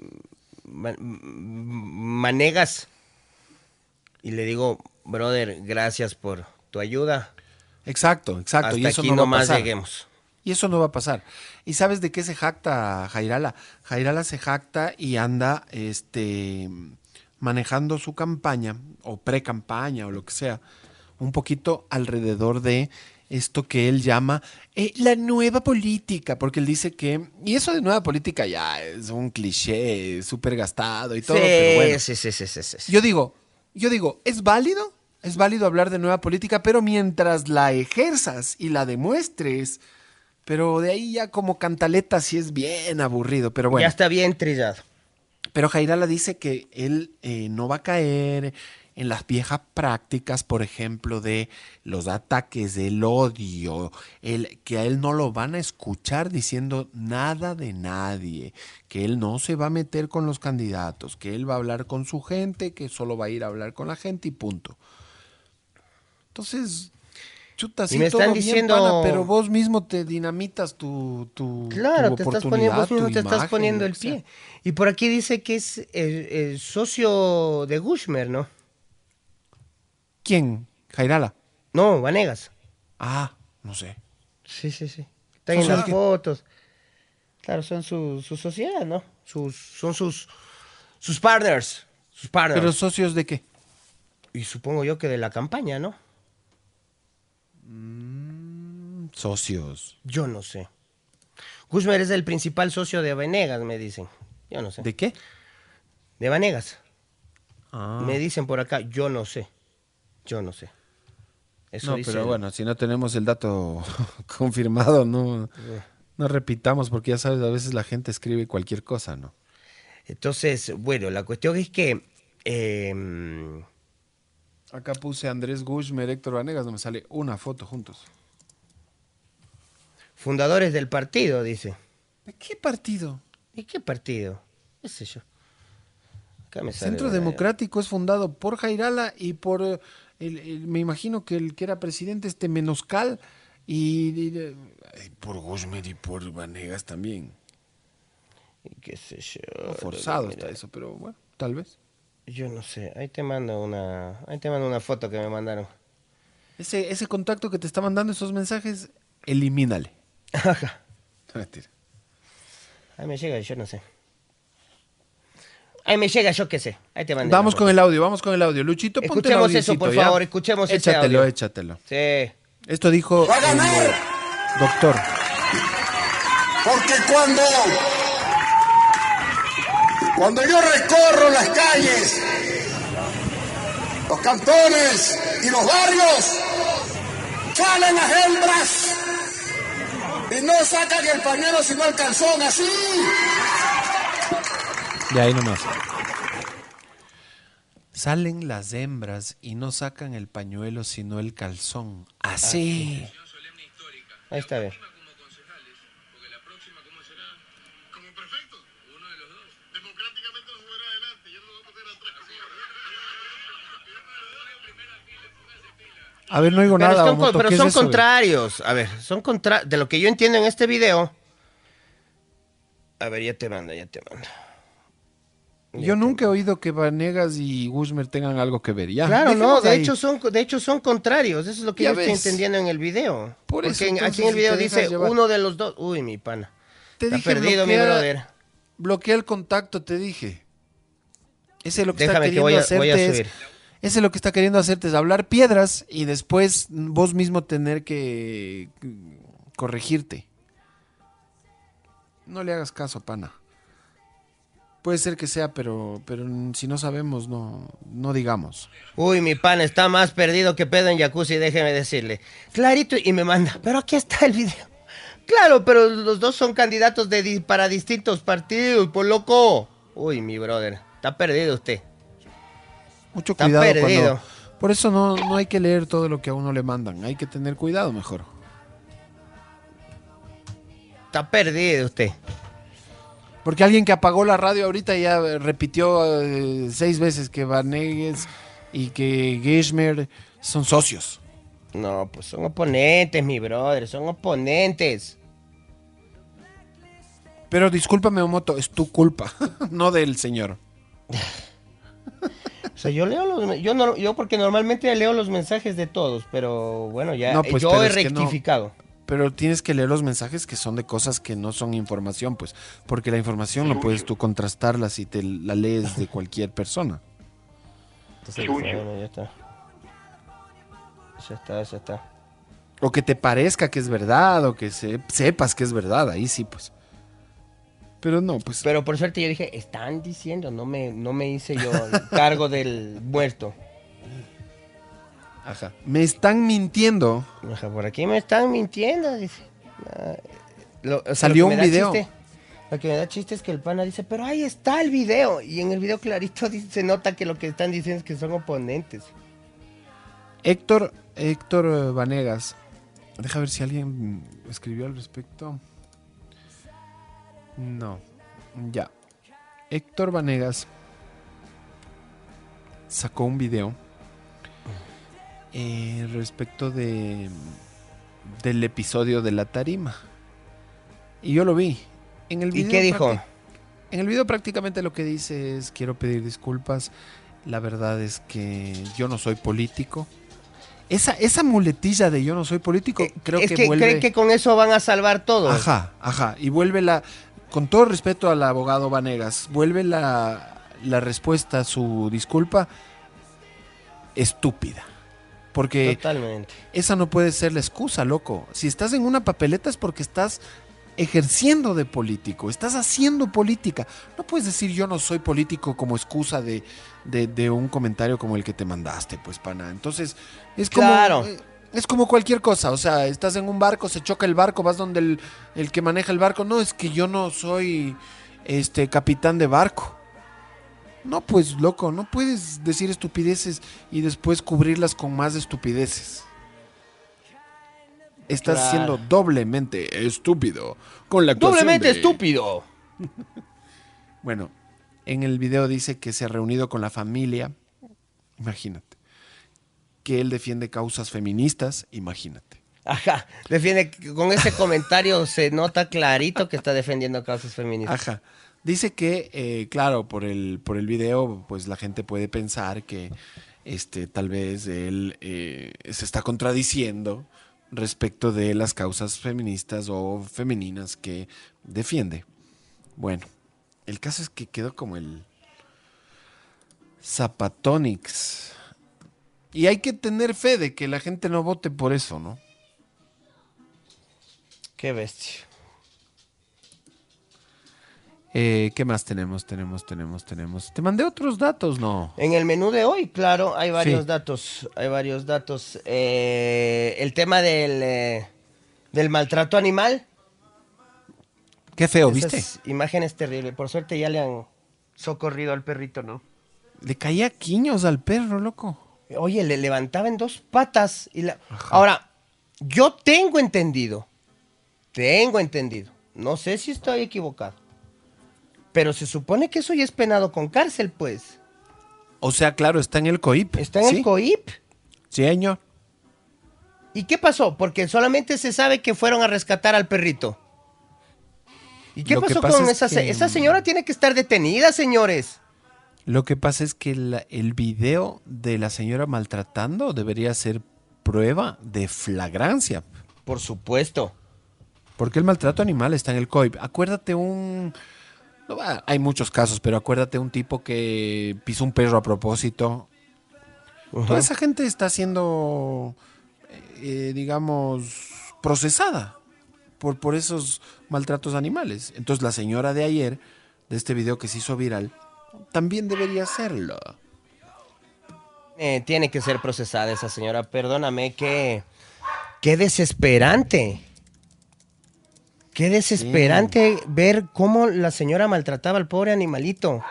Manegas y le digo, brother, gracias por tu ayuda. Exacto, exacto. Hasta y eso aquí no va a nomás pasar. lleguemos. Y eso no va a pasar. ¿Y sabes de qué se jacta Jairala? Jairala se jacta y anda este, manejando su campaña, o pre-campaña, o lo que sea, un poquito alrededor de esto que él llama eh, la nueva política, porque él dice que, y eso de nueva política ya es un cliché súper gastado y todo, sí, pero bueno. sí, sí, sí, sí, sí. Yo digo, yo digo, ¿es válido? Es válido hablar de nueva política, pero mientras la ejerzas y la demuestres, pero de ahí ya como cantaleta sí es bien aburrido, pero bueno. Ya está bien trillado. Pero Jairala dice que él eh, no va a caer en las viejas prácticas, por ejemplo, de los ataques, del odio, el, que a él no lo van a escuchar diciendo nada de nadie, que él no se va a meter con los candidatos, que él va a hablar con su gente, que solo va a ir a hablar con la gente y punto. Entonces, chuta, sí, me todo están bien, diciendo- pana, pero vos mismo te dinamitas tu, tu, Claro, tu te estás poniendo, vos mismo te estás poniendo el sea. pie. Y por aquí dice que es el, el socio de Gushmer, ¿no? ¿Quién? Jairala. No, Vanegas. Ah, no sé. Sí, sí, sí. Están en ¿Socio de las fotos. Claro, son su, su sociedad, ¿no? Sus, son sus, sus partners. Sus partners. ¿Pero socios de qué? Y supongo yo que de la campaña, ¿no? Socios. Yo no sé. Gushmer es el principal socio de Vanegas, me dicen. Yo no sé. ¿De qué? De Vanegas. Ah. Me dicen por acá, yo no sé. Yo no sé. Eso no, dice pero bueno, si no tenemos el dato confirmado, no, no repitamos, porque ya sabes, a veces la gente escribe cualquier cosa, ¿no? Entonces, bueno, la cuestión es que... eh, Acá puse Andrés Gushmer, Héctor Vanegas, no me sale una foto juntos. fundadores del partido, dice. ¿De qué partido? ¿Y qué partido? ¿Qué sé yo? Acá me sale Centro Democrático es fundado por Jairala y por, eh, el- el- me imagino que el que era presidente, este Menoscal, y, y, por Gushmer y por Vanegas también. y qué sé yo. Forzado está eso, pero bueno, tal vez. Yo no sé. Ahí te mando una... Ahí te mando una foto que me mandaron. Ese, ese contacto que te está mandando esos mensajes, elimínale. Ajá. No, mentira. Ahí me llega, yo no sé. Ahí me llega, yo qué sé. Ahí te mandé. Vamos con el audio, vamos con el audio. Luchito, ponte el Escuchemos eso, por ¿ya? favor, escuchemos ese Échatelo, audio. échatelo. Sí. Esto dijo ¡Va a el ganar! doctor. Porque cuando, cuando yo recorro las calles, los cantones y los barrios, salen las hembras y no sacan el pañuelo sino el calzón así. De ahí nomás. Salen las hembras y no sacan el pañuelo sino el calzón. Así. Ahí está bien. A ver, no oigo Pero, nada. son, Omoto, pero ¿qué es son contrarios. A ver, son contra... De lo que yo entiendo en este video... A ver, ya te mando, ya te mando. Yo nunca he oído que Vanegas y Guzmer tengan algo que ver. Ya, Claro, no, de ahí. hecho, son, de hecho son contrarios. Eso es lo que Ya yo estoy entendiendo en el video. Por Porque eso, en- entonces, aquí en el video dice llevar. uno de los dos. Uy, mi pana. Te Está dije perdido, mi brother. Bloquea el contacto, te dije. Ese es lo que Déjame está que queriendo voy a- hacerte. voy a es- ese es lo que está queriendo hacerte es hablar piedras y después vos mismo tener que mm, corregirte. No le hagas caso, pana. Puede ser que sea, pero, pero si no sabemos, no, no digamos. Uy, mi pana está más perdido que pedo en jacuzzi, déjeme decirle. Clarito, y me manda, pero aquí está el video. Claro, pero los dos son candidatos de para distintos partidos, por loco. Uy, mi brother, está perdido usted. Mucho Está cuidado perdido. cuando... Por eso no, no hay que leer todo lo que a uno le mandan. Hay que tener cuidado mejor. Está perdido usted. Porque alguien que apagó la radio ahorita ya repitió eh, seis veces que Vanegas y que Geshmer son socios. No, pues son oponentes, mi brother, son oponentes. Pero discúlpame, Omoto, es tu culpa, no del señor. O sea, yo leo los, yo no, yo porque normalmente leo los mensajes de todos, pero bueno, ya No, pues, yo he no. Pero tienes que leer los mensajes que son de cosas que no son información, pues, porque la información no puedes tú contrastarla si te la lees de cualquier persona. Entonces, bueno, ya está. Ya está, ya está. O que te parezca que es verdad, o que se- sepas que es verdad, ahí sí, pues. Pero no, pues. Pero por suerte yo dije, están diciendo, no me, no me hice yo cargo del muerto. Ajá. Me están mintiendo. Ajá, por aquí me están mintiendo, dice. Ah, lo- o sea, Salió un video. chiste- lo que me da chiste es que el pana dice, pero ahí está el video. Y en el video clarito dice- se nota que lo que están diciendo es que son oponentes. Héctor, Héctor eh, Vanegas. Deja ver si alguien escribió al respecto. No. Ya. Héctor Vanegas sacó un video eh, respecto de del episodio de la tarima. Y yo lo vi. En el ¿Y qué dijo? En el video prácticamente lo que dice es quiero pedir disculpas. La verdad es que yo no soy político. Esa, esa muletilla de yo no soy político, creo es que, que vuelve. creen que con eso van a salvar todo. Ajá, ajá. Y vuelve la. Con todo respeto al abogado Vanegas, vuelve la, la respuesta a su disculpa estúpida. Porque Totalmente. esa no puede ser la excusa, loco. Si estás en una papeleta es porque estás ejerciendo de político, estás haciendo política. No puedes decir yo no soy político como excusa de, de- de un comentario como el que te mandaste, pues, pana. Entonces, es como... Claro. eh, Es como cualquier cosa, o sea, estás en un barco, se choca el barco, vas donde el, el que maneja el barco. No, es que yo no soy este capitán de barco. No, pues loco, no puedes decir estupideces y después cubrirlas con más estupideces. Estás Claro. siendo doblemente estúpido con la actuación Doblemente de- estúpido. Bueno, en el video dice que se ha reunido con la familia. Imagínate. Que él defiende causas feministas. Imagínate. Ajá, defiende, con ese comentario se nota clarito que está defendiendo causas feministas. Ajá. Dice que, eh, claro, por el, por el video, pues la gente puede pensar que este, tal vez él eh, se está contradiciendo respecto de las causas feministas o femeninas que defiende. Bueno, el caso es que quedó como el Zapatonix. Y hay que tener fe de que la gente no vote por eso, ¿no? Qué bestia. Eh, ¿Qué más tenemos? Tenemos, tenemos, tenemos. Te mandé otros datos, ¿no? En el menú de hoy, claro, hay varios Sí. datos. Hay varios datos. Eh, el tema del, eh, del maltrato animal. Qué feo, Esas ¿viste? Imágenes terribles. Por suerte ya le han socorrido al perrito, ¿no? Le caía quiños al perro, loco. Oye, le levantaba en dos patas. Y la... Ahora, yo tengo entendido. Tengo entendido. No sé si estoy equivocado. Pero se supone que eso ya es penado con cárcel, pues. O sea, claro, está en el COIP. Está en el COIP. Sí, señor. ¿Y qué pasó? Porque solamente se sabe que fueron a rescatar al perrito. ¿Y qué Lo pasó pasa con es esa que- Esa señora tiene que estar detenida, señores. Lo que pasa es que la- el video de la señora maltratando debería ser prueba de flagrancia. Por supuesto. Porque el maltrato animal está en el COIP. Acuérdate un... no va, hay muchos casos, pero acuérdate un tipo que pisó un perro a propósito. Toda esa gente está siendo, eh, digamos, procesada por, por esos maltratos animales. Entonces la señora de ayer, de este video que se hizo viral, también debería hacerlo. Eh, tiene que ser procesada esa señora. Perdóname, que... Qué desesperante. Qué desesperante ver cómo la señora maltrataba al pobre animalito.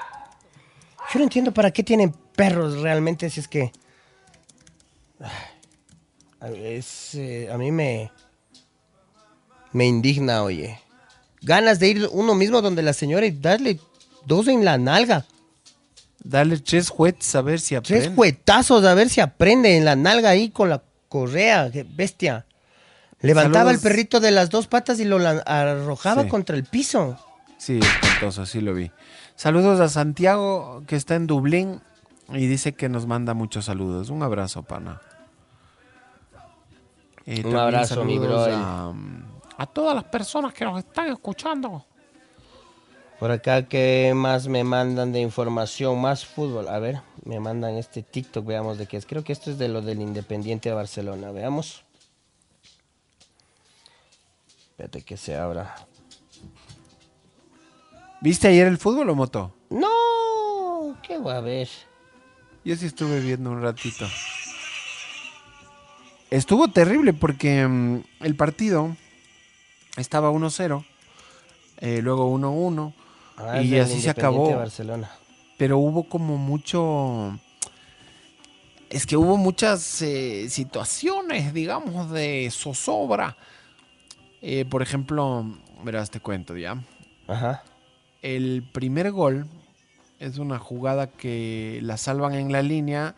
Yo no entiendo para qué tienen perros realmente si es que... Es, eh, a mí me... Me indigna, oye. Ganas de ir uno mismo donde la señora y darle dos en la nalga. Dale tres juetes a ver si aprende. Tres juetazos a ver si aprende en la nalga ahí con la correa, qué bestia. Levantaba Saludos. el perrito de las dos patas y lo arrojaba Sí. contra el piso. Sí, espantoso, sí lo vi. Saludos a Santiago, que está en Dublín y dice que nos manda muchos saludos. Un abrazo, pana. Eh, Un abrazo, mi brother. a- A todas las personas que nos están escuchando. Por acá, ¿qué más me mandan de información? Más fútbol. A ver, me mandan este TikTok, veamos de qué es. Creo que esto es de lo del Independiente de Barcelona. Veamos. Espérate que se abra. ¿Viste ayer el fútbol o moto? No, ¿qué va a ver? Yo sí estuve viendo un ratito. Estuvo terrible porque mm, el partido estaba 1-0, eh, luego 1-1 Ah, y así se acabó. Barcelona. Pero hubo como mucho... Es que hubo muchas eh, situaciones, digamos, de zozobra. Eh, por ejemplo, verás, te cuento ya. Ajá. El primer gol es una jugada que la salvan en la línea,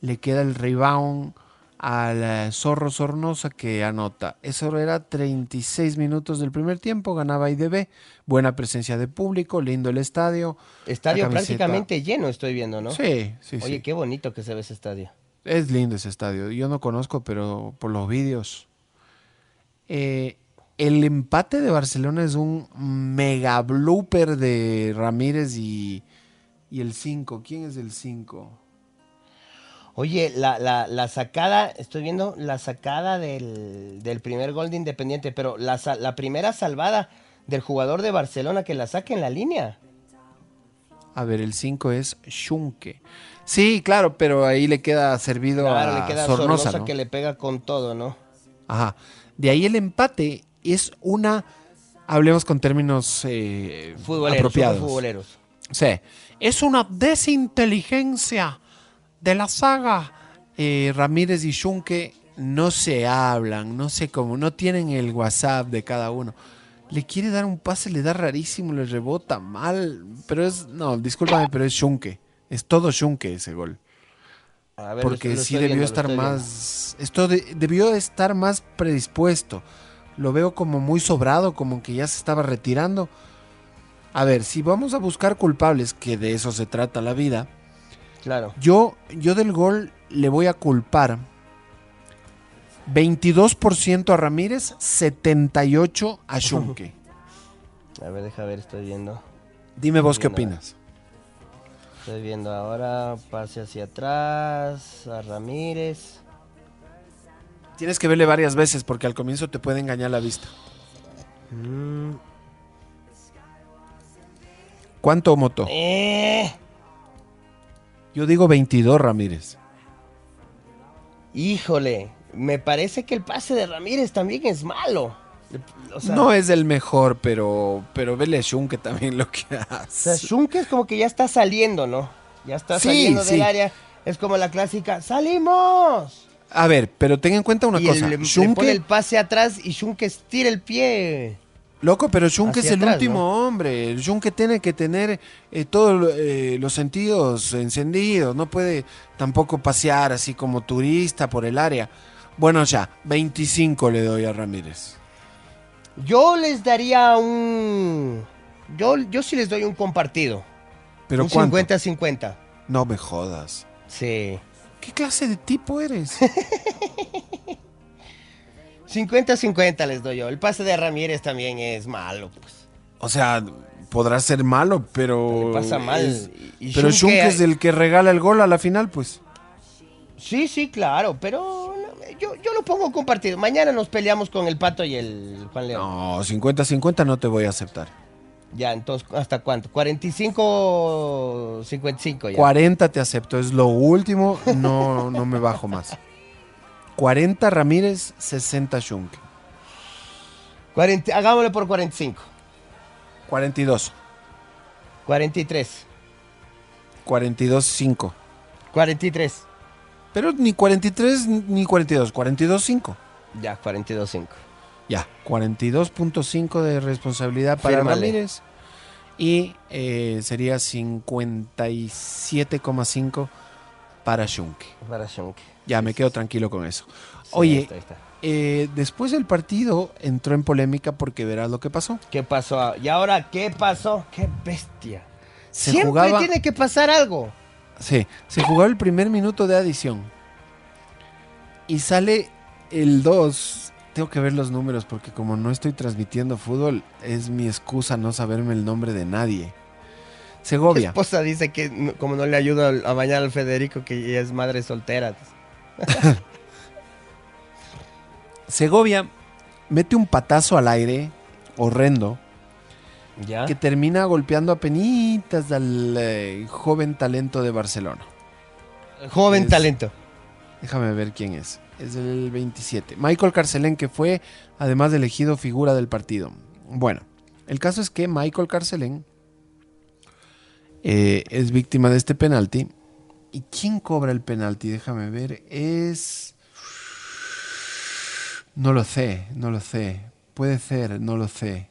le queda el rebound al Zorro Sornosa que anota. Eso era 36 minutos del primer tiempo, ganaba IDB, buena presencia de público, lindo el estadio. Estadio prácticamente lleno, estoy viendo, ¿no? Sí, sí, Oye, sí. qué bonito que se ve ese estadio. Es lindo ese estadio. Yo no conozco, pero por los vídeos. Eh, el empate de Barcelona es un mega blooper de Ramírez y, y el 5. ¿Quién es el 5? Oye, la, la, la sacada, estoy viendo la sacada del, del primer gol de Independiente, pero la, la primera salvada del jugador de Barcelona que la saque en la línea. A ver, el 5 es Shunke. Sí, claro, pero ahí le queda servido Claro, a le queda Sornosa, Sornosa ¿no? que le pega con todo, ¿no? Ajá. De ahí el empate es una, hablemos con términos eh, Futboleros, apropiados. futboleros. Sí. Es una desinteligencia de la saga. Eh, Ramírez y Shunke no se hablan, no sé cómo, no tienen el WhatsApp de cada uno. Le quiere dar un pase, le da rarísimo, le rebota mal, pero es, no, discúlpame, pero es Shunke. Es todo Shunke ese gol. Ver, Porque lo estoy- lo sí debió viendo, estar viendo. más. Esto de- debió estar más predispuesto. Lo veo como muy sobrado, como que ya se estaba retirando. A ver, si vamos a buscar culpables, que de eso se trata la vida, Claro. yo, yo del gol le voy a culpar 22% a Ramírez, 78% a Shunke. A ver, deja ver, estoy viendo. Dime vos qué opinas. Estoy viendo ahora, pase hacia atrás, a Ramírez. Tienes que verle varias veces porque al comienzo te puede engañar la vista. Mm. ¿Cuánto moto? Eh, Yo digo 22 Ramírez. híjole, me parece que el pase de Ramírez también es malo. O sea, no es el mejor, pero, pero vele a Shunke también lo que o sea, hace. Shunke es como que ya está saliendo, ¿no? Ya está Sí, saliendo sí. del área. Es como la clásica, ¡salimos! A ver, pero ten en cuenta una y cosa. el- le, le Shunke, pone el pase atrás y Shunke estira el pie. loco, pero Shunke es el atrás, último hombre. El tiene que tener eh, todos eh, los sentidos encendidos. No puede tampoco pasear así como turista por el área. Bueno, ya, 25 le doy a Ramírez. Yo les daría un... Yo, yo sí les doy un compartido. ¿Pero un cuánto? 50-50. No me jodas. Sí. ¿Qué clase de tipo eres? 50-50 les doy yo. El pase de Ramírez también es malo, pues. O sea, podrá ser malo, pero. Le pasa mal. es- Y- y pero Shunke- Shunke es el que regala el gol a la final, pues. Sí, sí, claro, pero no, yo, yo lo pongo compartido. Mañana nos peleamos con el Pato y el Juan León. No, 50-50 no te voy a aceptar. Ya, entonces, ¿hasta cuánto? 45, 55 ya. 40 te acepto, es lo último, no, no me bajo más. 40 Ramírez, 60 Shunke. 40 hagámoslo por 45. 42, 43. 42, 5. 43. Pero ni 43 ni 42, 42, 5. Ya, 42, 5. Ya, 42.5 de responsabilidad para Fírmale. Ramírez. Y eh, sería 57,5 para Shunke. Para Shunke. Ya, me quedo tranquilo con eso. Oye, eh, después del partido entró en polémica porque verás lo que pasó. ¿Qué pasó? ¿Y ahora qué pasó? ¡Qué bestia! Se Siempre jugaba- tiene que pasar algo. Sí, se jugó el primer minuto de adición. Y sale el 2. Tengo que ver los números porque como no estoy transmitiendo fútbol, es mi excusa no saberme el nombre de nadie. Mi Segovia. esposa dice que no- como no le ayuda a bañar al Federico, que es madre soltera. Segovia mete un patazo al aire, horrendo, ¿Ya? que termina golpeando a penitas al eh, joven talento de Barcelona. Joven Es- talento. Déjame ver quién es. Es el 27. Michael Carcelén, que fue además elegido figura del partido. Bueno, el caso es que Michael Carcelén eh, es víctima de este penalti. ¿Y quién cobra el penalti? Déjame ver. Es... No lo sé, no lo sé. Puede ser, no lo sé.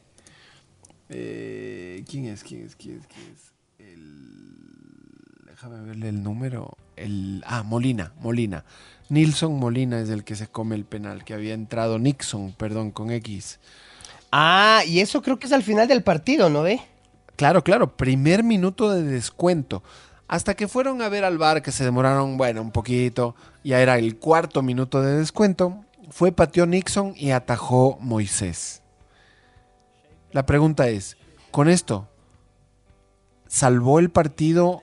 Eh, ¿Quién es? ¿Quién es? ¿Quién es? ¿Quién es? Déjame verle el número. El... Ah, Molina, Molina. Nilson Molina es el que se come el penal, que había entrado Nixon, perdón, con X. Ah, y eso creo que es al final del partido, ¿no ve? Claro, claro, primer minuto de descuento. Hasta que fueron a ver al bar, que se demoraron, bueno, un poquito, ya era el cuarto minuto de descuento, fue pateó Nixon y atajó Moisés. La pregunta es, ¿con esto salvó el partido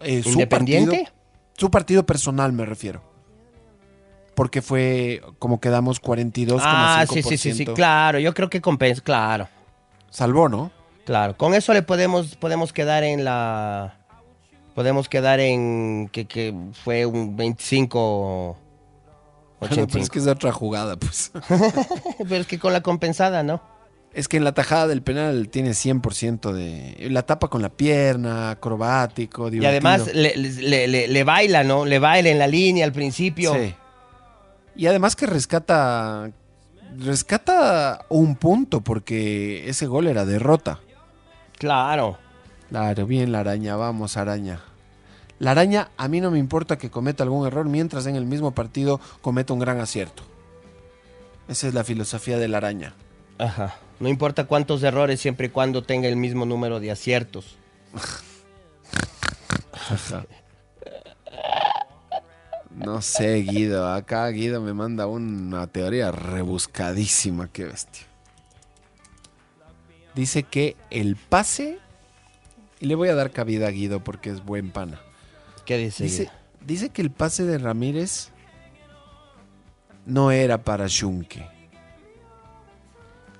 eh, su ¿Independiente? partido? Su partido personal me refiero. Porque fue como quedamos 42,5%. Ah, sí, sí, sí, sí, claro, yo creo que compensa, claro. Salvó, ¿no? Claro, con eso le podemos, podemos quedar en la... Podemos quedar en que, que fue un 25... Bueno, pero es que es otra jugada, pues. Pero es que con la compensada, ¿no? Es que en la tajada del penal tiene 100% de... La tapa con la pierna, acrobático, Y divertido. además le, le- le- le baila, ¿no? Le baila en la línea al principio. Sí. Y además que rescata... Rescata un punto porque ese gol era derrota. Claro. Claro, bien la araña, vamos araña. La araña, a mí no me importa que cometa algún error mientras en el mismo partido cometa un gran acierto. Esa es la filosofía de la araña. Ajá. No importa cuántos errores, siempre y cuando tenga el mismo número de aciertos. No sé, Guido. Acá Guido me manda una teoría rebuscadísima. Qué bestia. Dice que el pase. Y le voy a dar cabida a Guido porque es buen pana. ¿Qué dice? Dice, Guido? dice que el pase de Ramírez no era para Shunke.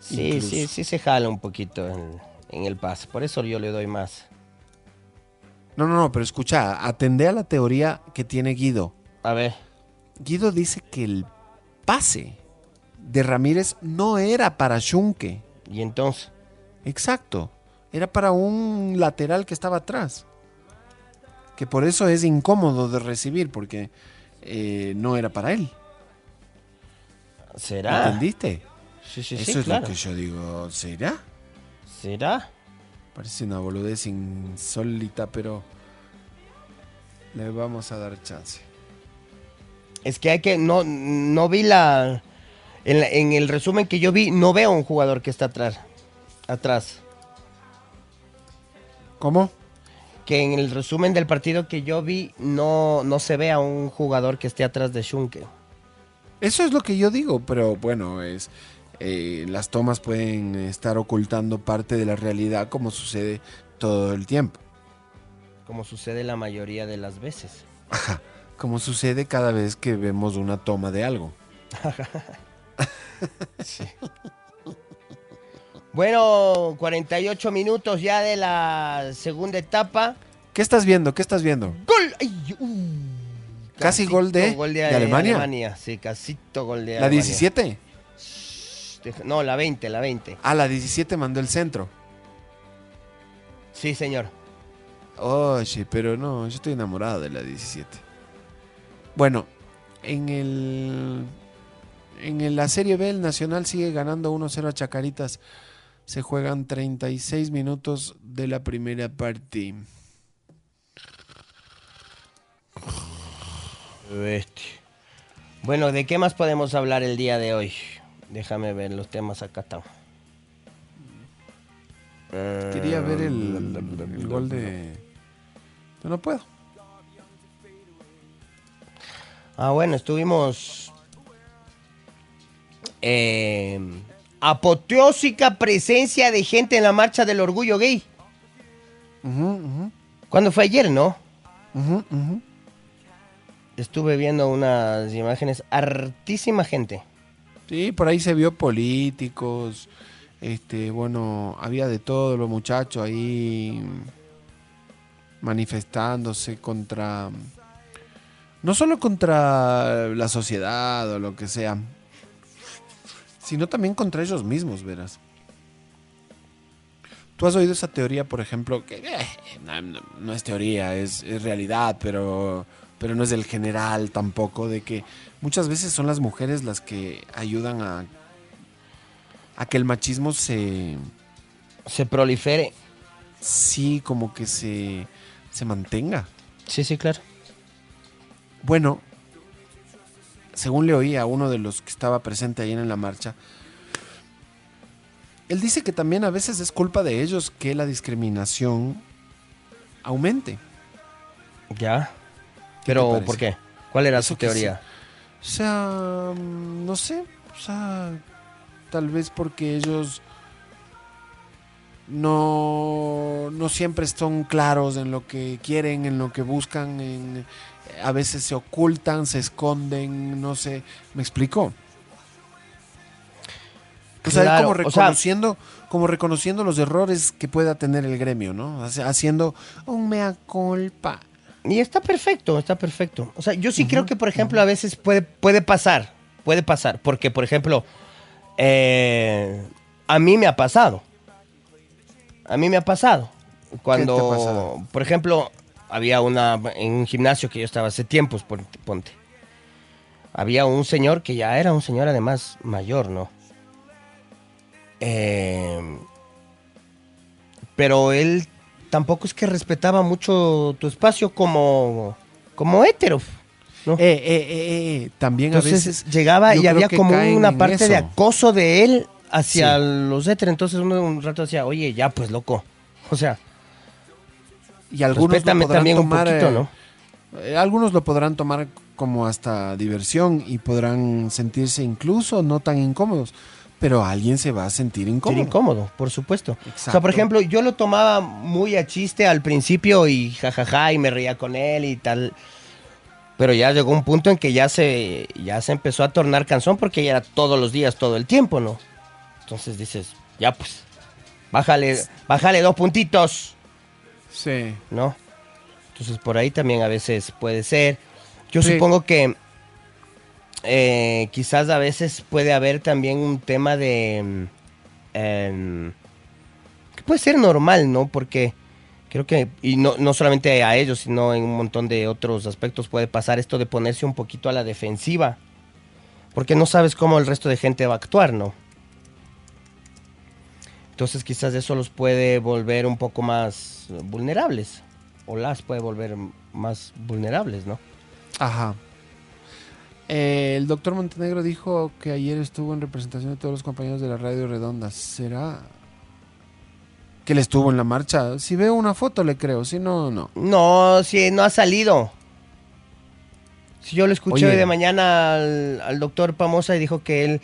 Sí, Incluso. sí, sí se jala un poquito en, en el pase. Por eso yo le doy más. No, no, no, pero escucha, atendé a la teoría que tiene Guido. A ver. Guido dice que el pase de Ramírez no era para Shunke. ¿Y entonces? Exacto. Era para un lateral que estaba atrás. Que por eso es incómodo de recibir, porque eh, no era para él. ¿Será? ¿Entendiste? Sí, sí, Eso es claro. lo que yo digo. ¿Será? ¿Será? Parece una boludez insólita, pero le vamos a dar chance. Es que hay que. No, no vi la en, la- en el resumen que yo vi, no veo un jugador que está atrás. Atrás. ¿Cómo? Que en el resumen del partido que yo vi, no, no se ve a un jugador que esté atrás de Shunke. Eso es lo que yo digo, pero bueno, es eh, las tomas pueden estar ocultando parte de la realidad como sucede todo el tiempo. Como sucede la mayoría de las veces. Como sucede cada vez que vemos una toma de algo. Bueno, 48 minutos ya de la segunda etapa. ¿Qué estás viendo? ¿Qué estás viendo? ¡Gol! Ay, uh, ¿Casi gol de- gol de Alemania? Sí, casito gol de ¿La Alemania. 17? Deja- No, la 20, la 20. Ah, la 17 mandó el centro. Sí, señor. Oye, pero no, yo estoy enamorado de la 17. Bueno, en el en la Serie B el Nacional sigue ganando 1-0 a Chacaritas. Se juegan 36 minutos de la primera parte. Bestia. Bueno, ¿de qué más podemos hablar el día de hoy? Déjame ver los temas acá. Están. Quería ver el, el gol de... No puedo. Ah, bueno, estuvimos. eh, apoteósica presencia de gente en la marcha del orgullo gay. ¿Cuándo fue ayer, no? Estuve viendo unas imágenes, hartísima gente. Sí, por ahí se vio políticos, este, bueno, había de todo, los muchachos ahí manifestándose contra, no solo contra la sociedad o lo que sea, sino también contra ellos mismos, verás. ¿Tú has oído esa teoría, por ejemplo, que eh, no, es teoría, es realidad, pero, pero no es del general tampoco, de que muchas veces son las mujeres las que ayudan a, a que el machismo se... Se prolifere. Sí, como que se, se mantenga. Sí, sí, claro. Bueno, según le oí a uno de los que estaba presente ahí en la marcha, él dice que también a veces es culpa de ellos que la discriminación aumente. ¿Ya? ¿Qué te Pero? ¿por qué? ¿Cuál era su teoría? O sea, mm, no sé, o sea, tal vez porque ellos no, no siempre son claros en lo que quieren, en lo que buscan, en- a veces se ocultan, se esconden, no sé, ¿me explico? O sea, Claro, como o sea- reconociendo, como reconociendo los errores que pueda tener el gremio, ¿no? Haciendo un mea culpa. Y está perfecto, está perfecto. O sea, yo sí creo que, por ejemplo, a veces puede, puede pasar, puede pasar, porque, por ejemplo, eh, a mí me ha pasado. A mí me ha pasado. Cuando, ¿Qué te ha pasado? por ejemplo, había una, en un gimnasio que yo estaba hace tiempos, pon- ponte. Había un señor que ya era un señor además mayor, ¿no? Eh, pero él tampoco es que respetaba mucho tu espacio como, como hétero. ¿no? Eh, eh, eh, eh, también Entonces a veces llegaba y había como una parte de acoso de él hacia los héteros. Entonces uno un rato decía, oye, ya pues loco. O sea, y algunos lo también un tomar, poquito, eh, ¿no? eh, algunos lo podrán tomar como hasta diversión y podrán sentirse incluso no tan incómodos, pero alguien se va a sentir incómodo. Incómodo, por supuesto. O sea, por ejemplo, yo lo tomaba muy a chiste al principio y jajaja y me reía con él y tal. Pero ya llegó un punto en que ya se, ya se empezó a tornar canción porque ya era todos los días, todo el tiempo, ¿no? Entonces dices, ya pues, bájale, bájale dos puntitos. Sí. ¿no? Entonces por ahí también a veces puede ser. Yo Sí. supongo que eh, quizás a veces puede haber también un tema de... em, que puede ser normal, ¿no? Porque creo que, y no, no solamente a ellos, sino en un montón de otros aspectos puede pasar esto de ponerse un poquito a la defensiva. Porque no sabes cómo el resto de gente va a actuar, ¿no? Entonces quizás eso los puede volver un poco más vulnerables. O las puede volver más vulnerables, ¿no? Ajá. Eh, el doctor Montenegro dijo que ayer estuvo en representación de todos los compañeros de la Radio Redonda. ¿Será que él estuvo en la marcha? Si veo una foto le creo, si no, no. No, si no ha salido. Si yo lo escuché Oye. hoy de mañana al, al doctor Pamosa y dijo que él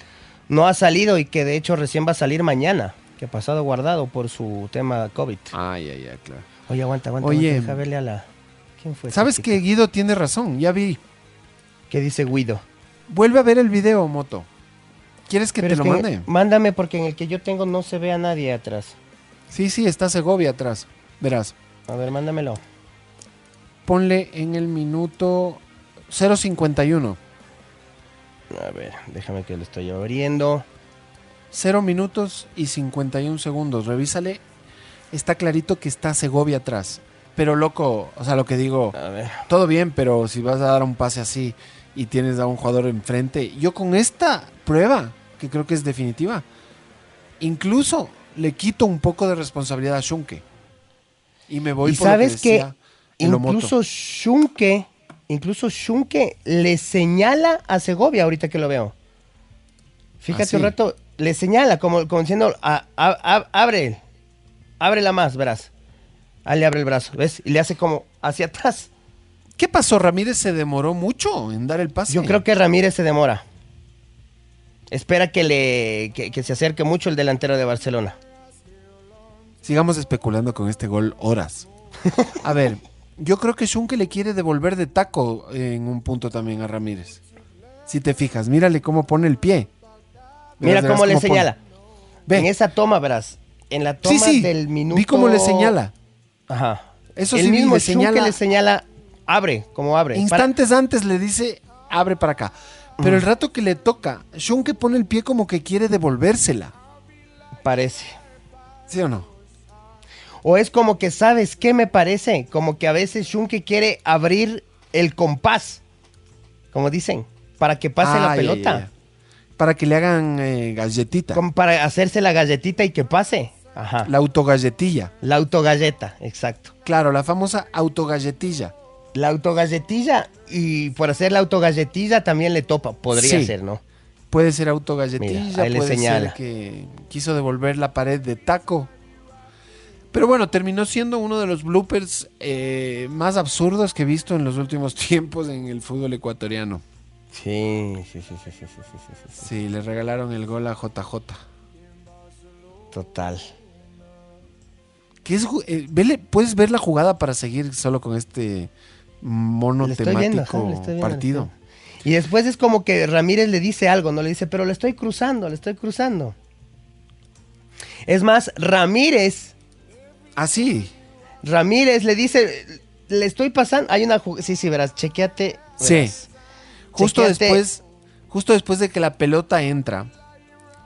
no ha salido y que de hecho recién va a salir mañana. Que ha pasado guardado por su tema COVID. Ay, ay, ay, claro. Oye, aguanta, aguanta. Oye. aguanta, deja verle a la... ¿Quién fue? ¿Sabes que Guido tiene razón? Ya vi. ¿Qué dice Guido? Vuelve a ver el video, Moto. ¿Quieres que Pero te lo que- mande? Mándame porque en el que yo tengo no se ve a nadie atrás. Sí, sí, está Segovia atrás. Verás. A ver, mándamelo. Ponle en el minuto 0.51. A ver, déjame que lo estoy abriendo. 0 minutos y 51 segundos. Revísale. Está clarito que está Segovia atrás. Pero loco, o sea, lo que digo, todo bien, pero si vas a dar un pase así y tienes a un jugador enfrente, yo con esta prueba, que creo que es definitiva, incluso le quito un poco de responsabilidad a Shunke. Y me voy y por lo sabes que, decía Omoto. incluso Shunke, incluso Shunke le señala a Segovia ahorita que lo veo. Fíjate ¿Ah, un rato, le señala como, como diciendo, "A- a- a- abre, ábrela más, verás. Ah, le abre el brazo, ¿ves? Y le hace como hacia atrás. ¿Qué pasó? Ramírez se demoró mucho en dar el pase. Yo creo que Ramírez se demora. Espera que le que, que se acerque mucho el delantero de Barcelona. Sigamos especulando con este gol horas. A ver, yo creo que Shunke le quiere devolver de taco en un punto también a Ramírez. Si te fijas, mírale cómo pone el pie. Mira cómo le pone. señala. Ve. En esa toma, verás. En la Sí, toma sí, del minuto. vi cómo le señala. Ajá. Eso el sí, mismo le señala- le señala, abre, como abre. Para- Instantes antes le dice, abre para acá. Pero el rato que le toca, Shunke pone el pie como que quiere devolvérsela. parece. ¿Sí o no? O es como que, ¿sabes qué me parece? Como que a veces Shunke quiere abrir el compás, como dicen, para que pase la pelota. Para que le hagan eh, galletita. Como para hacerse la galletita y que pase. Ajá. La autogalletilla. La autogalleta, exacto. Claro, la famosa autogalletilla. La autogalletilla, y por hacer la autogalletilla también le topa, podría ser, ¿no? Puede ser autogalletilla, puede señala. ser que quiso devolver la pared de taco. Pero bueno, terminó siendo uno de los bloopers eh, más absurdos que he visto en los últimos tiempos en el fútbol ecuatoriano. Sí, sí, sí, sí, sí, sí, sí. Sí, sí le regalaron el gol a JJ. Total. ¿Qué es, eh, ¿Puedes ver la jugada para seguir solo con este mono Le estoy viendo, temático ajá, le estoy viendo, le partido? Y después es como que Ramírez le dice algo, no le dice, pero le estoy cruzando, le estoy cruzando. Es más, Ramírez, Ah, sí. Ramírez le dice, le estoy pasando, hay una jugada, sí, sí, verás, chequeate. Sí. Justo Chequeate- después, justo después de que la pelota entra,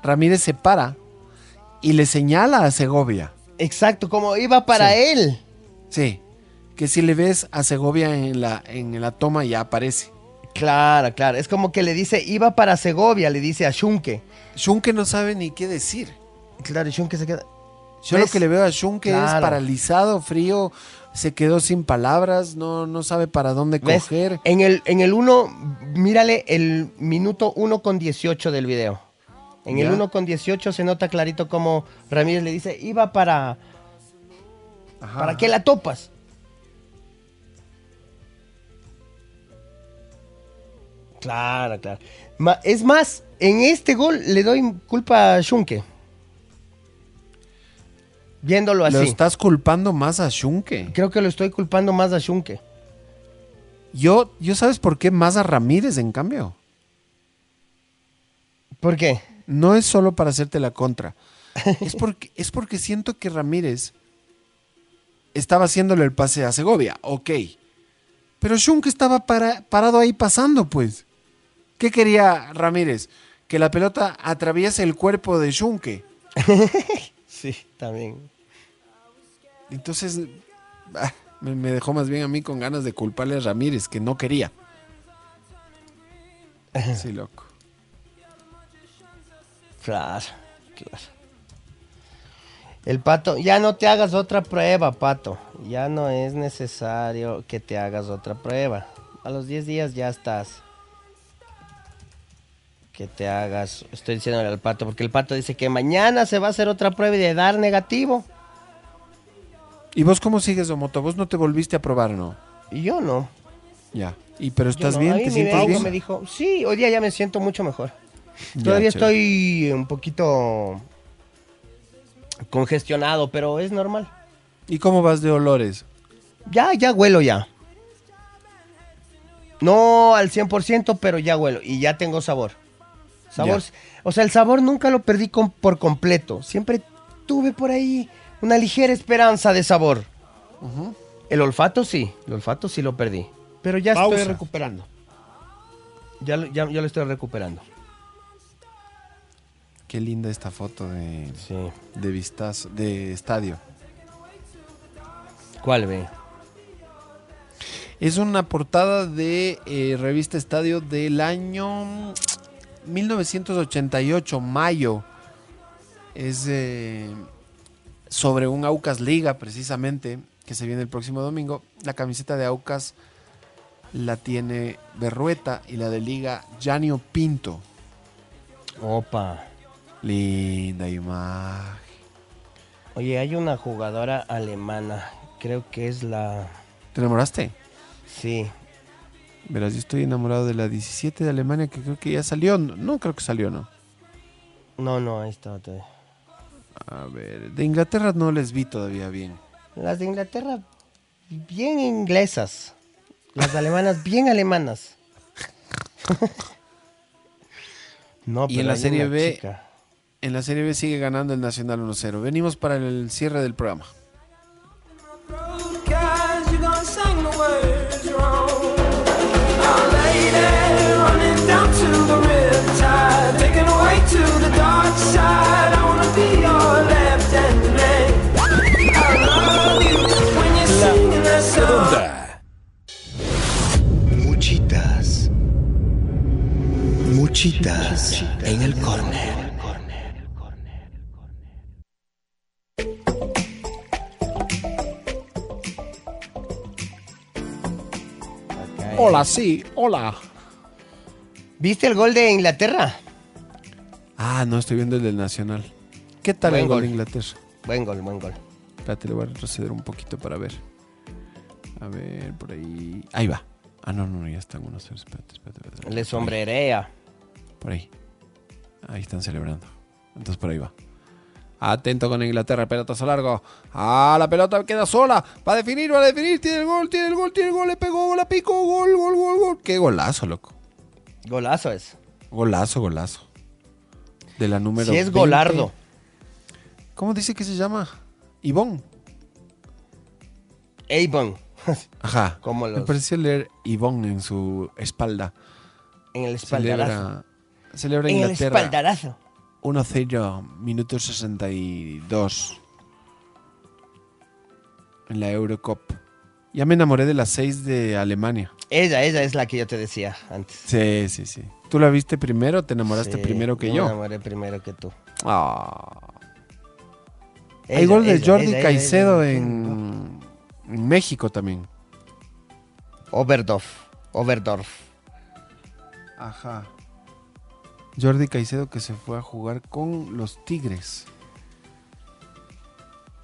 Ramírez se para y le señala a Segovia. Exacto, como iba para Sí. él. Sí. Que si le ves a Segovia en la, en la toma ya aparece. Claro, claro, es como que le dice, iba para Segovia, le dice a Shunke. Shunke no sabe ni qué decir. Claro, y Shunke se queda... Yo ¿Ves? lo que le veo a Shunke es paralizado, frío, se quedó sin palabras, no, no sabe para dónde ¿Ves? coger. En el, en el 1, mírale el minuto 1 con 18 del video. En el Ya. 1 con 18 se nota clarito como Ramírez le dice, iba para... Ajá, ¿Para qué la topas? Claro, claro. Ma- es más, en este gol le doy culpa a Shunke. Viéndolo Lo así. estás culpando más a Shunke. Creo que lo estoy culpando más a Shunke. Yo, yo sabes por qué más a Ramírez, en cambio. ¿Por qué? No es solo para hacerte la contra. Es porque, es porque siento que Ramírez estaba haciéndole el pase a Segovia, ok. Pero Shunke estaba para- parado ahí pasando, pues. ¿Qué quería Ramírez? Que la pelota atraviese el cuerpo de Shunke. Sí, también. Entonces, ah, me, me dejó más bien a mí con ganas de culparle a Ramírez, que no quería. Sí, loco. Claro, claro. El pato, ya no te hagas otra prueba, pato. Ya no es necesario que te hagas otra prueba. A los 10 días ya estás. Que te hagas, estoy diciéndole al pato, porque el pato dice que mañana se va a hacer otra prueba y de dar negativo. ¿Y vos cómo sigues, Omoto? ¿Vos no te volviste a probar no? Y yo no. Ya. ¿Y pero estás no. bien? ¿Te sientes bien? me dijo, sí, hoy día ya me siento mucho mejor. Ya, Todavía chévere. estoy un poquito congestionado, pero es normal. ¿Y cómo vas de olores? Ya, ya huelo ya. No al 100%, pero ya huelo y ya tengo sabor. Sabor, o sea, el sabor nunca lo perdí con- por completo. Siempre tuve por ahí una ligera esperanza de sabor. El olfato sí, el olfato sí lo perdí, pero ya Pausa. estoy recuperando. Ya, lo- ya, ya lo estoy recuperando. Qué linda esta foto de, Sí. de vistazo, de estadio. ¿Cuál ve? Es una portada de eh, revista Estadio del año 1988, mayo. Es eh, sobre un Aucas Liga, precisamente, que se viene el próximo domingo. La camiseta de Aucas la tiene Berrueta y la de Liga Janio Pinto. Opa. Linda imagen. Oye, hay una jugadora alemana, creo que es la... ¿Te enamoraste? Sí, Verás, yo estoy enamorado de la 17 de Alemania, que creo que ya salió. No, no creo que salió, ¿no? no, no, ahí está. todavía. A ver, de Inglaterra no les vi todavía bien. Las de Inglaterra, bien inglesas. Las alemanas, bien alemanas. no, Y en pero la hay Serie B, chica. en la Serie B sigue ganando el Nacional 1-0. Venimos para el cierre del programa. Riptide, taken away to the dark side. I wanna be your left hand man. I love you when you're singing that song. Muchitas. Muchitas en el corner. Hola, sí, hola. ¿Viste el gol de Inglaterra? Ah, no, estoy viendo el del Nacional. ¿Qué tal Buen el gol gol. de Inglaterra? Buen gol, buen gol. Espérate, le voy a retroceder un poquito para ver. A ver, por ahí. Ahí va. Ah, no, no, no, ya están unos. Espérate, espérate, espérate. Le sombrerea. Por ahí. Ahí están celebrando. Entonces por ahí va. Atento con Inglaterra, pelotazo largo. Ah, la pelota queda sola. Va a definir, va a definir. Tiene el gol, tiene el gol, tiene el gol. Le pegó, la picó. Gol, gol, gol, gol. Qué golazo, loco. Golazo es. Golazo, golazo. De la número Si es 20. Golardo. ¿Cómo dice que se llama? Ivonne. Avon. Ajá. Como Me los- pareció leer Ivonne en su espalda. En el espaldarazo. Celebra, celebra En el Inglaterra. espaldarazo. 1-0, minuto 62. En la Eurocup. Ya me enamoré de las 6 de Alemania. Ella, ella es la que yo te decía antes. Sí, sí, sí. ¿Tú la viste primero? ¿Te enamoraste Sí, primero que me yo? enamoré primero que tú. Ah. Hay gol de ella, Jordi ella, Caicedo ella. en, en México también. Oberdorf. Oberdorf. Ajá. Jordi Caicedo que se fue a jugar con los Tigres.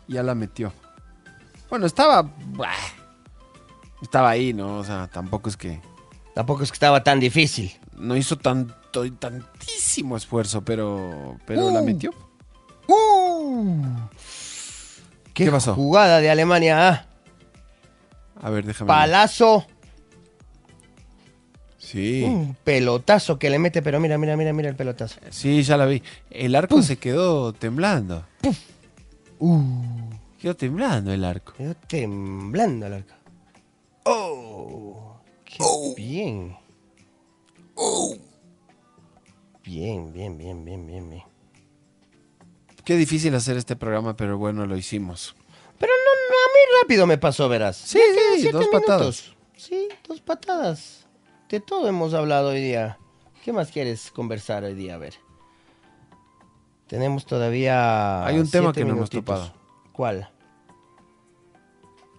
Ya la metió. Bueno, estaba. bah, Estaba ahí, ¿no? O sea, tampoco es que. Tampoco es que estaba tan difícil. No hizo tanto tantísimo esfuerzo, pero. Pero la Uh. metió. ¡Uh! ¿Qué, ¿Qué pasó? Jugada de Alemania, ¿ah? A ver, déjame. ver. Palazo. Sí. Un pelotazo que le mete, pero mira, mira, mira, mira el pelotazo. Sí, ya la vi. El arco se quedó temblando. Quedó temblando el arco. Quedó temblando el arco. ¡Oh! ¡Qué bien! Bien, bien, bien, bien, bien, bien. Qué difícil hacer este programa, pero bueno, lo hicimos. Pero no, no, a mí rápido me pasó, verás. Sí, sí, dos patadas. Sí, dos patadas. De todo hemos hablado hoy día. ¿Qué más quieres conversar hoy día? A ver. Tenemos todavía. Hay un tema que no hemos minutitos. topado. ¿Cuál?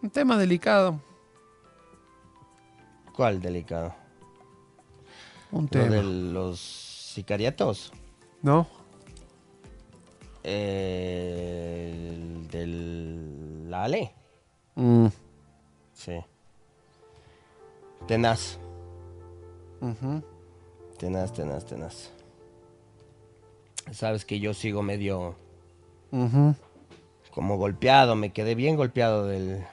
Un tema delicado. ¿Cuál delicado? Un Lo tema. de los sicariatos. ¿No? Eh, el del la Ale. Mm. Sí. Tenaz. Ujú. Tenaz, tenaz, tenaz. Sabes que yo sigo medio Ujú. como golpeado, me quedé bien golpeado del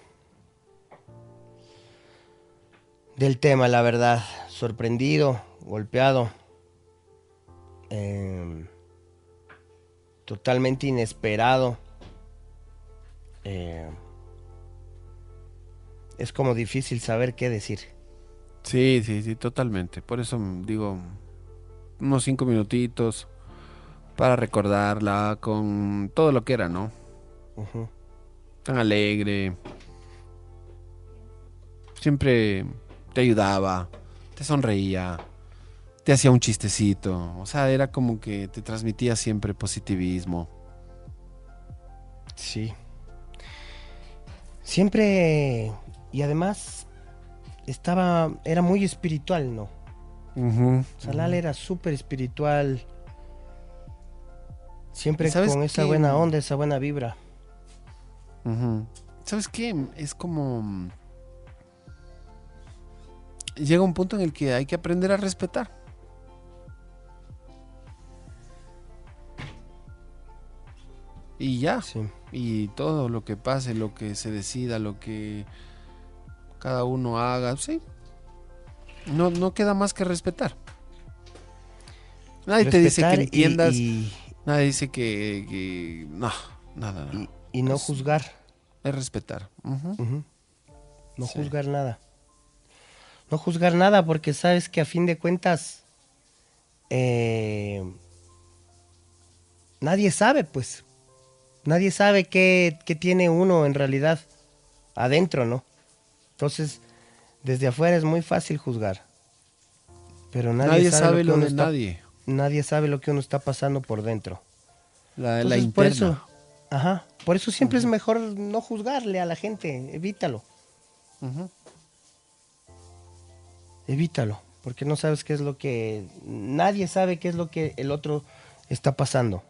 del tema, la verdad, sorprendido, golpeado, Em, totalmente inesperado. Em, es como difícil saber qué decir. Sí, sí, sí, totalmente. Por eso mm, digo, unos cinco minutitos para recordarla con todo lo que era, ¿no? Tan alegre. Siempre te ayudaba, te sonreía, te hacía un chistecito. O sea, era como que te transmitía siempre positivismo. Sí. Siempre y además estaba era muy espiritual, ¿no? Sea, Lala era súper espiritual. Siempre ¿Y sabes con esa qué? buena onda, esa buena vibra. ¿Sabes qué? Es como... Llega un punto en el que hay que aprender a respetar. Y ya. Sí. Y todo lo que pase, lo que se decida, lo que cada uno haga, sí. No, no queda más que respetar. Nadie te dice que y- entiendas. y, Nadie dice que, que- No, nada, nada. y- y no Es- juzgar. Es respetar. No Sí. juzgar nada. No juzgar nada porque sabes que a fin de cuentas eh, nadie sabe, pues. Nadie sabe qué, qué tiene uno en realidad adentro, ¿no? Entonces, desde afuera es muy fácil juzgar. Pero nadie, Nadie, sabe, sabe que lo uno de está- nadie. Nadie sabe lo que uno está pasando por dentro. La, la Entonces, por interna. eso, ajá, por eso siempre es mejor no juzgarle a la gente, evítalo. Evítalo, porque no sabes qué es lo que... Nadie sabe qué es lo que el otro está pasando.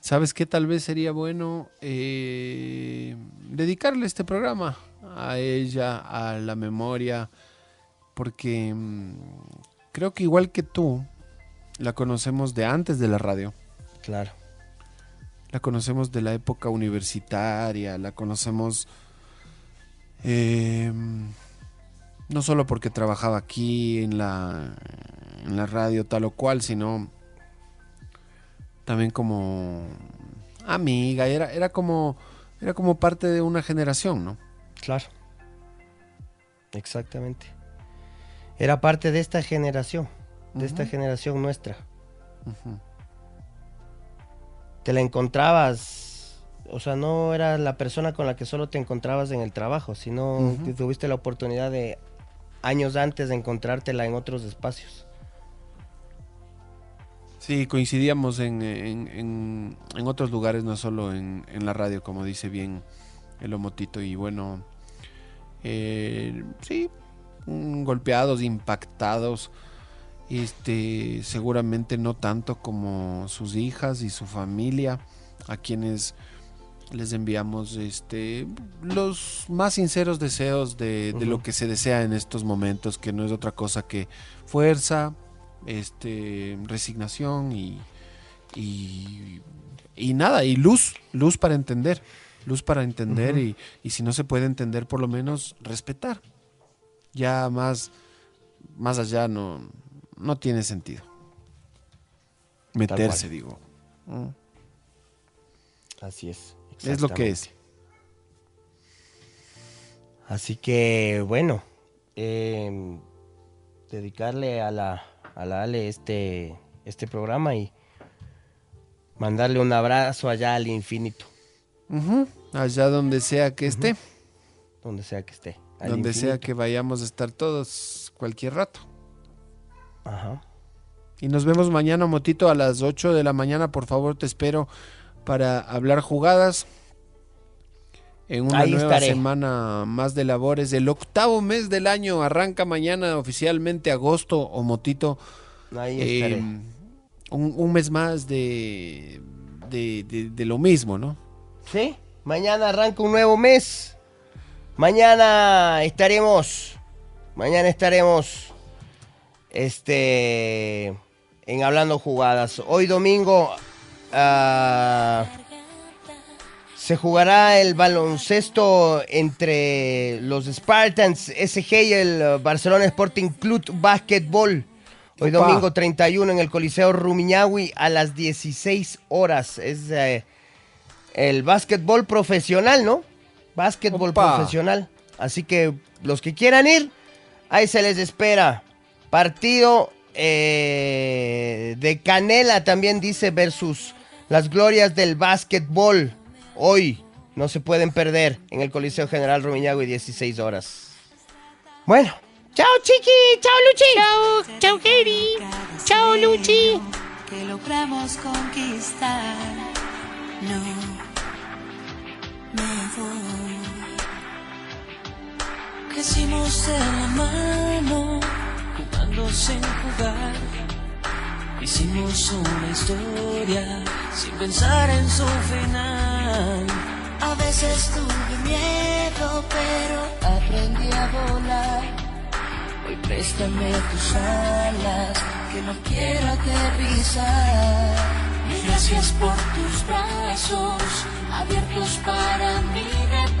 ¿Sabes qué? Tal vez sería bueno eh, dedicarle este programa a ella, a la memoria, porque mm, creo que igual que tú, la conocemos de antes de la radio. Claro. La conocemos de la época universitaria, la conocemos eh, no solo porque trabajaba aquí en la, en la radio tal o cual, sino también como amiga, era, era como era como parte de una generación, ¿no? Claro. Exactamente. Era parte de esta generación, de esta generación nuestra. Te la encontrabas, o sea, no era la persona con la que solo te encontrabas en el trabajo, sino que tuviste la oportunidad de años antes de encontrártela en otros espacios. Sí, coincidíamos en, en- en- otros lugares, no solo en, en la radio, como dice bien el Omotito. Y bueno, eh, sí, golpeados, impactados. Este, seguramente no tanto como sus hijas y su familia, a quienes les enviamos este los más sinceros deseos de, de lo que se desea en estos momentos, que no es otra cosa que fuerza, este resignación y, y, y nada, y luz, luz para entender, luz para entender y, y si no se puede entender, por lo menos respetar. Ya más, más allá no, no tiene sentido. Meterse, digo. Mm. Así es. Es lo que es. Así que, bueno, eh, dedicarle a la, a la Ale este, este programa y mandarle un abrazo allá al infinito. Allá donde sea que esté, donde sea que esté. al donde sea que vayamos a estar todos cualquier rato. Ajá. Y nos vemos mañana, Motito, a las 8 de la mañana. Por favor, te espero para hablar jugadas. En una Ahí nueva estaré. semana más de labores. El octavo mes del año arranca mañana oficialmente agosto o Motito. Ahí Eh, estaré. un, un mes más de, de, de- de lo mismo, ¿no? Sí, mañana arranca un nuevo mes. Mañana estaremos. Mañana estaremos. Este. En hablando jugadas. Hoy domingo. Ah, se jugará el baloncesto entre los Spartans SG y el Barcelona Sporting Club Basketball. Hoy Opa. domingo 31 en el Coliseo Rumiñahui a las 16 horas. Es eh, el básquetbol profesional, ¿no? Básquetbol Opa. profesional. Así que los que quieran ir, ahí se les espera. Partido eh, de Canela también dice versus las glorias del básquetbol. Hoy no se pueden perder en el Coliseo General Rumiñahui 16 horas. Bueno, chao Chiqui, chao Luchi. Chao, chao Geri, chao Luchi. que logramos conquistar. No me voy. Crecimos de la mano, jugando sin jugar. Hicimos una historia sin pensar en su final. A veces tuve miedo, pero aprendí a volar. Hoy préstame tus alas, que no quiero aterrizar. Y gracias por tus brazos, abiertos para mí de